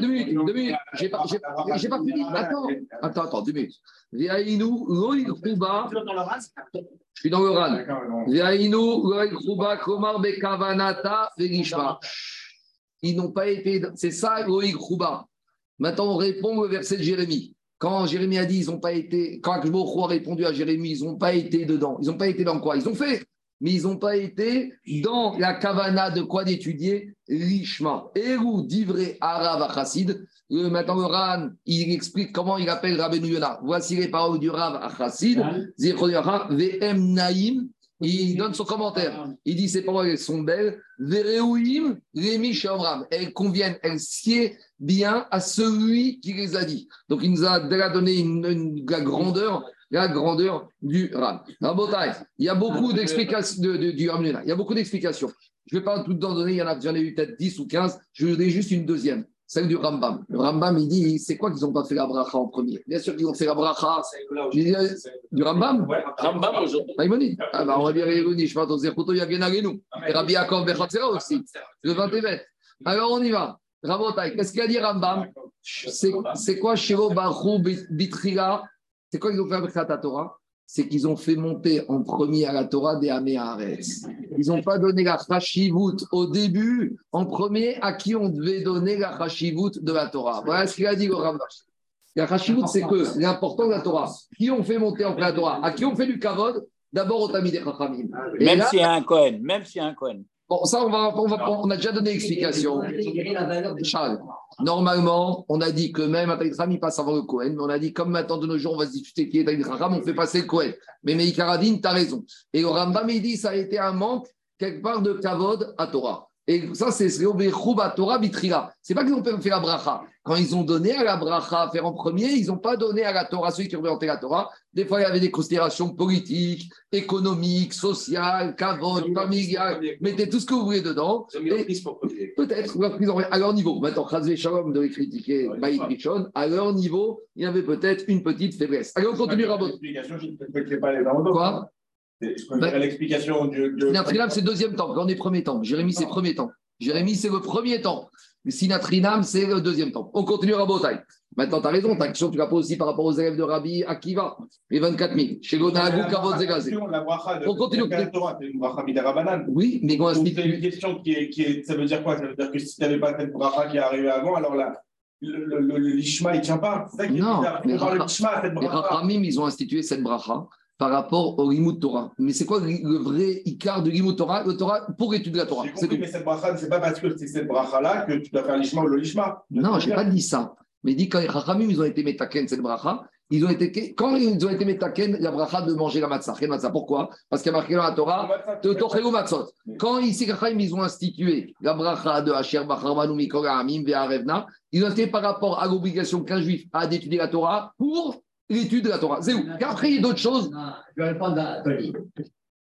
Deux minutes, deux minutes. J'ai pas, j'ai pas fini. Attends, attends, attends, deux minutes. Viaïnou, Loïc Rouba. Je suis dans le RAN. Viaïnou, Loïc Rouba, Komar Bekavanata, Vegishma. Ils n'ont pas été. C'est ça, Loïc Rouba. Maintenant, on répond au verset de Jérémie. Quand Jérémie a dit, ils n'ont pas été. Quand Akjbo a répondu à Jérémie, ils n'ont pas été dedans. Ils n'ont pas été dans quoi? Ils ont fait mais ils n'ont pas été dans la kavana de quoi d'étudier l'ishma. Eru divré arav chassid. Maintenant, le Ran, il explique comment il appelle Rabbeinu Yonah. Voici les paroles du Rav Achassid. VM Naïm. Il donne son commentaire. Il dit ces paroles sont belles. Vereuim, Rémi Elles conviennent, elles sied bien à celui qui les a dit. Donc il nous a déjà donné une, la grandeur la grandeur du Ram. Il y a beaucoup d'explications de, du Il y a beaucoup d'explications. Je ne vais pas tout en donner, il y en a, j'en ai eu peut-être 10 ou 15. Je vous donner juste une deuxième, celle du Rambam. Le Rambam, il dit c'est quoi qu'ils n'ont pas fait la bracha en premier? Bien sûr qu'ils ont fait la bracha. Du Rambam? Rambam aujourd'hui. Ah, bah, on va bien réunir. Je a nous. Et Rabbi Yaakov Bechatzera aussi. Le 20 Alors on y va. Rabotai, qu'est-ce qu'il a dit Rambam? C'est quoi Shiro Barou Bitrila c'est quoi qu'ils ont fait avec la Torah? C'est qu'ils ont fait monter en premier à la Torah des Améharetz. Ils n'ont pas donné la Chashivut au début, en premier, à qui on devait donner la Chashivut de la Torah. Voilà ce qu'il a dit le Rambam. La Chashivut, c'est que l'important de la Torah, qui ont fait monter en la Torah, à qui ont fait du Kavod, d'abord au Tamid Chachamim. Même s'il y a un Cohen, même s'il y a un Cohen. Bon, ça, on, va, on, va, on a déjà donné l'explication. Charles, normalement, on a dit que même un Taïdram, il passe avant le Cohen, mais on a dit, comme maintenant de nos jours, on va se discuter qui est Taïdram, on fait passer le Cohen. Mais Meikaradine, tu as raison. Et au Rambam, il dit, ça a été un manque quelque part de Kavod à Torah. Et ça, c'est Torah Bitrila. C'est pas qu'ils ont fait la bracha. Quand ils ont donné à la bracha à faire en premier, ils n'ont pas donné à la Torah, ceux qui ont la Torah. Des fois, il y avait des considérations politiques, économiques, sociales, kavod, familiales. Mettez tout ce que vous voulez dedans. Peut-être, à leur niveau. Maintenant, Chazvé Shalom devait critiquer Baïd Richon. À leur niveau, il y avait peut-être une petite faiblesse. Allez, on continue, Rabot. Quoi? L'explication du. Sinatrinam, c'est deuxième temps. On est premier temps. Jérémie, c'est premier temps. Jérémie, c'est le premier temps. Sinatrinam, c'est le deuxième temps. On continue à Botaï. Maintenant, tu as raison, ta question, tu la poses aussi par rapport aux élèves de Rabbi Akiva, les 24 000. Chez Gonagou, Kavod Zegazé. On continue. Oui, mais quand C'est une question qui est, qui est, Ça veut dire quoi? Ça veut dire que si tu n'avais pas cette bracha qui est arrivée avant, alors là, l'Ishma, il ne tient pas. non, les Rachamim, ils ont institué cette bracha par rapport au Limut Torah. Mais c'est quoi le vrai Icar de Limut Torah? Le Torah pour étudier la Torah. C'est mais cette bracha, c'est pas parce que c'est cette bracha-là que tu dois faire l'Ishma ou le Lishma. Non, je n'ai pas dit ça. Mais dit quand les Chachamim, ils ont été métaken cette bracha, ils ont été, quand ils ont été métaken, la bracha de manger la matzah. Matzah? Pourquoi? Parce qu'il y a marqué dans la Torah, de tochelu matzot. Quand ici, ils ont institué la bracha de Asher Bacharmanu Mikol Amim Ve'arevna, ils ont été par rapport à l'obligation qu'un juif a d'étudier la Torah pour l'étude de la Torah. C'est où Qu'après, il y a d'autres choses. Non, je vais répondre à Tony.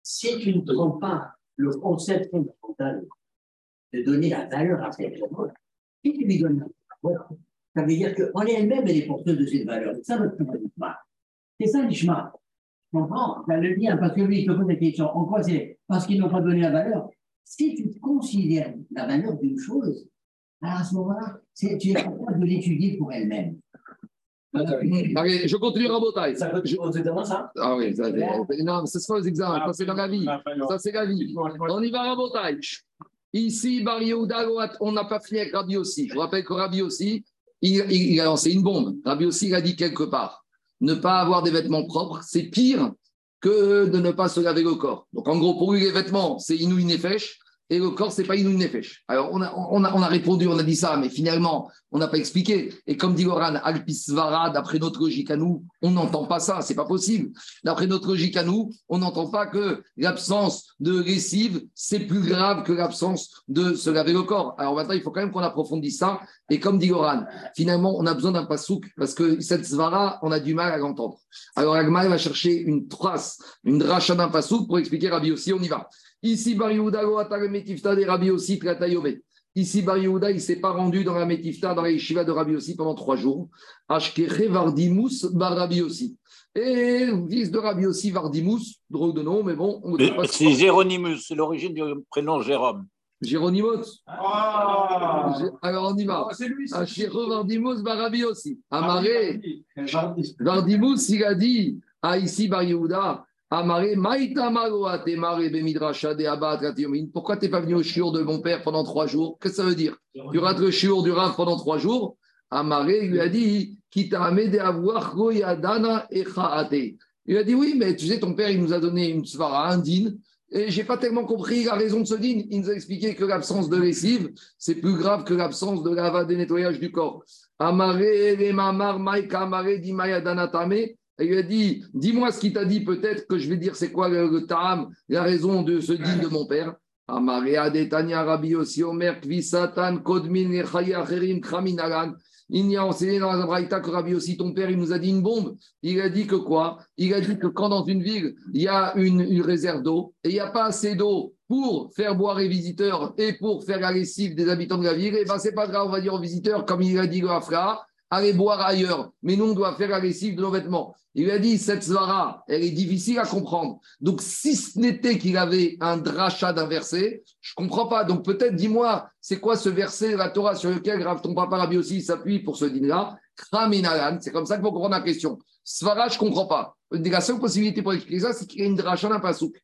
Si tu ne prends pas le concept fondamental de donner la valeur à cette chose, si tu lui donnes la valeur, ça veut dire qu'en elle-même, elle est porteuse de cette valeur. C'est ça votre pas. C'est ça l'ishma. Tu comprends? Ça le bien, parce que lui, il te pose la question. En quoi c'est? Parce qu'ils n'ont pas donné la valeur. Si tu considères la valeur d'une chose, à ce moment-là, tu es capable de l'étudier pour elle-même. Allez, je continue Rabotai. Ça peut Je- ça? Ah oui, ça, non, ce sont les examens, ça c'est dans la vie. Ça c'est la vie. On y va Rabotai. Ici, Bar Yehuda, on n'a pas fini avec Rabbi aussi. Je vous rappelle que Rabbi aussi, il, il- il a lancé une bombe. Rabbi aussi, il a dit quelque part, ne pas avoir des vêtements propres, c'est pire que de ne pas se laver le corps. Donc en gros, pour lui, les vêtements, c'est inouï nefesh, et le corps, c'est pas inouï nefesh. Alors on a, on, a, on a répondu, on a dit ça, mais finalement, on n'a pas expliqué. Et comme dit Goran, Alpisvara, d'après notre logique à nous, on n'entend pas ça, c'est pas possible. D'après notre logique à nous, on n'entend pas que l'absence de lessive, c'est plus grave que l'absence de se laver le corps. Alors maintenant, il faut quand même qu'on approfondisse ça. Et comme dit Goran, finalement, on a besoin d'un pasouk parce que cette svara, on a du mal à l'entendre. Alors Agma va chercher une trace, une dracha d'un pasouk pour expliquer Rabbi aussi, on y va. Ici, Bar Yehuda, lo atare metifta de Rabbi aussi, tratayome. Ici, Bar Yehuda, il ne s'est pas rendu dans la Metifta, dans la yeshiva de Rabbi aussi pendant trois jours. Ashkeche Vardimus bar Rabbi aussi. Et fils de Rabbi aussi, Vardimus, drôle de nom, mais bon, C'est Géronimus, c'est l'origine du prénom Jérôme. Géronimos. Ah Alors on y va. C'est lui, c'est Ashkeche Vardimus bar Rabbi aussi. Amaré, Vardimus, il a dit à ici Bar Yehuda, Pourquoi tu n'es pas venu au shiur de mon père pendant trois jours? Qu'est-ce que ça veut dire? Tu rates le shiur du Rav pendant trois jours? Amaré lui a dit, qui t'a amené à voir Goyadana et Chaate. Il a dit, oui, mais tu sais, ton père, il nous a donné une svara, un din, et j'ai pas tellement compris la raison de ce din. Il nous a expliqué que l'absence de lessive, c'est plus grave que l'absence de lava des nettoyages du corps. Amaré, les mamar, maïka, amaré, dimaya, danatame. Il lui a dit, dis-moi ce qu'il t'a dit, peut-être que je vais dire c'est quoi le, le la raison de ce din de mon père. Il y a enseigné dans la Braïta que Rabbi aussi, ton père, il nous a dit une bombe. Il a dit que quoi? Il a dit que quand dans une ville, il y a une, réserve d'eau et il n'y a pas assez d'eau pour faire boire les visiteurs et pour faire la lessive des habitants de la ville, et ben c'est pas grave, on va dire aux visiteurs, comme il a dit le Afra, allez boire ailleurs. Mais nous, on doit faire la lessive de nos vêtements. Il lui a dit, cette svara, elle est difficile à comprendre. Donc, si ce n'était qu'il avait un drachat d'un verset, je ne comprends pas. Donc, peut-être, dis-moi, c'est quoi ce verset la Torah sur lequel grave ton papa Rabbi aussi s'appuie pour ce dîner-là Kraminalan, c'est comme ça qu'il faut comprendre la question. Svara, je ne comprends pas. La seule possibilité pour expliquer ça, c'est qu'il y a une dracha d'un pasouk.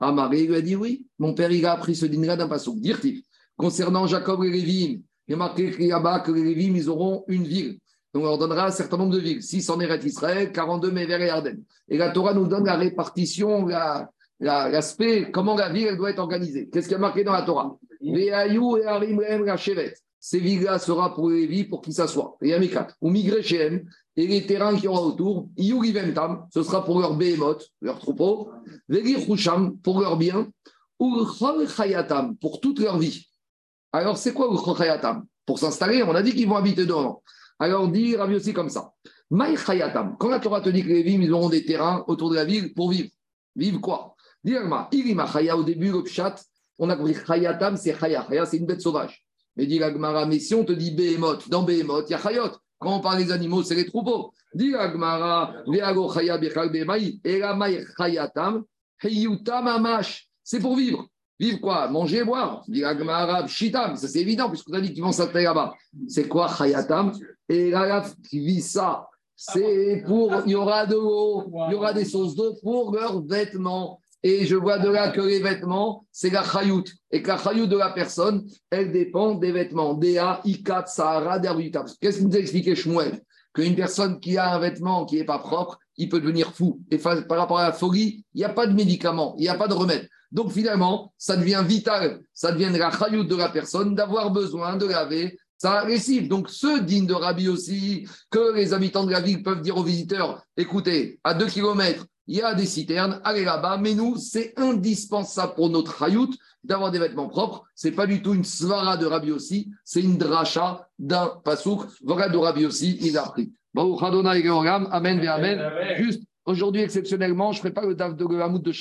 Ah, Marie lui a dit oui. Mon père, il a appris ce dîner-là d'un pasouk. Dire-t-il, concernant Jacob et Lévim, il y a marqué là-bas que les Lévim, ils auront une ville. On leur donnera un certain nombre de villes. 6 en Eretz Israël, 42 Méver et Ardennes. Et la Torah nous donne la répartition, la- la- l'aspect, comment la ville elle doit être organisée. Qu'est-ce qui est marqué dans la Torah? Et. Ces villes-là sera pour les vies pour qu'ils s'assoient. Et Amikat. Ou migrer chez elles. Et les terrains qui aura autour, Tam, ce sera pour leurs behemoth, leurs troupeaux. Vegir pour leurs biens. Ou Chayatam, pour toute leur vie. Alors, c'est quoi Chayatam Pour s'installer, on a dit qu'ils vont habiter devant. Alors, dit Rabbi aussi comme ça. Quand la Torah te dit que les villes, ils auront des terrains autour de la ville pour vivre. Vivre quoi? Dis Agma, Irima Chaya, au début, le Pshat, on a compris Chayatam, c'est Chaya. Chaya, c'est une bête sauvage. Mais dit l'Agmara, mais si on te dit Behemoth, dans Behemoth, il y a Chayot. Quand on parle des animaux, c'est les troupeaux. Dit l'Agmara, Veago Chaya Bechal Behemaï, Elamai Chayatam, Heyutam Amash. C'est pour vivre. Vivre quoi? Manger et boire. L'Agmara, Shitam. Ça, c'est évident, puisqu'on a dit qu'ils vont s'installer là-bas. C'est quoi? Chayatam Et la qui vit ça, c'est pour. Il y aura de l'eau, il y aura des sources d'eau pour leurs vêtements. Et je vois de là que les vêtements, c'est la chayout. Et que la chayout de la personne, elle dépend des vêtements. Dea, Ikat, Sahara, Dervita. Qu'est-ce qu'il nous a expliqué Shmuel? Qu'une personne qui a un vêtement qui n'est pas propre, il peut devenir fou. Et par rapport à la folie, il n'y a pas de médicament, il n'y a pas de remède. Donc finalement, ça devient vital, ça devient la chayout de la personne d'avoir besoin de laver sa lessive. Donc, ce digne de Rabbi aussi, que les habitants de la ville peuvent dire aux visiteurs écoutez, à 2 km, il y a des citernes, allez là-bas, mais nous, c'est indispensable pour notre hayout d'avoir des vêtements propres. C'est pas du tout une svara de Rabbi aussi, c'est une dracha d'un pasouk. Voilà de Rabbi aussi, il a appris. Amen, Amen. Juste aujourd'hui, exceptionnellement, je ne ferai pas le daf de Hamoud de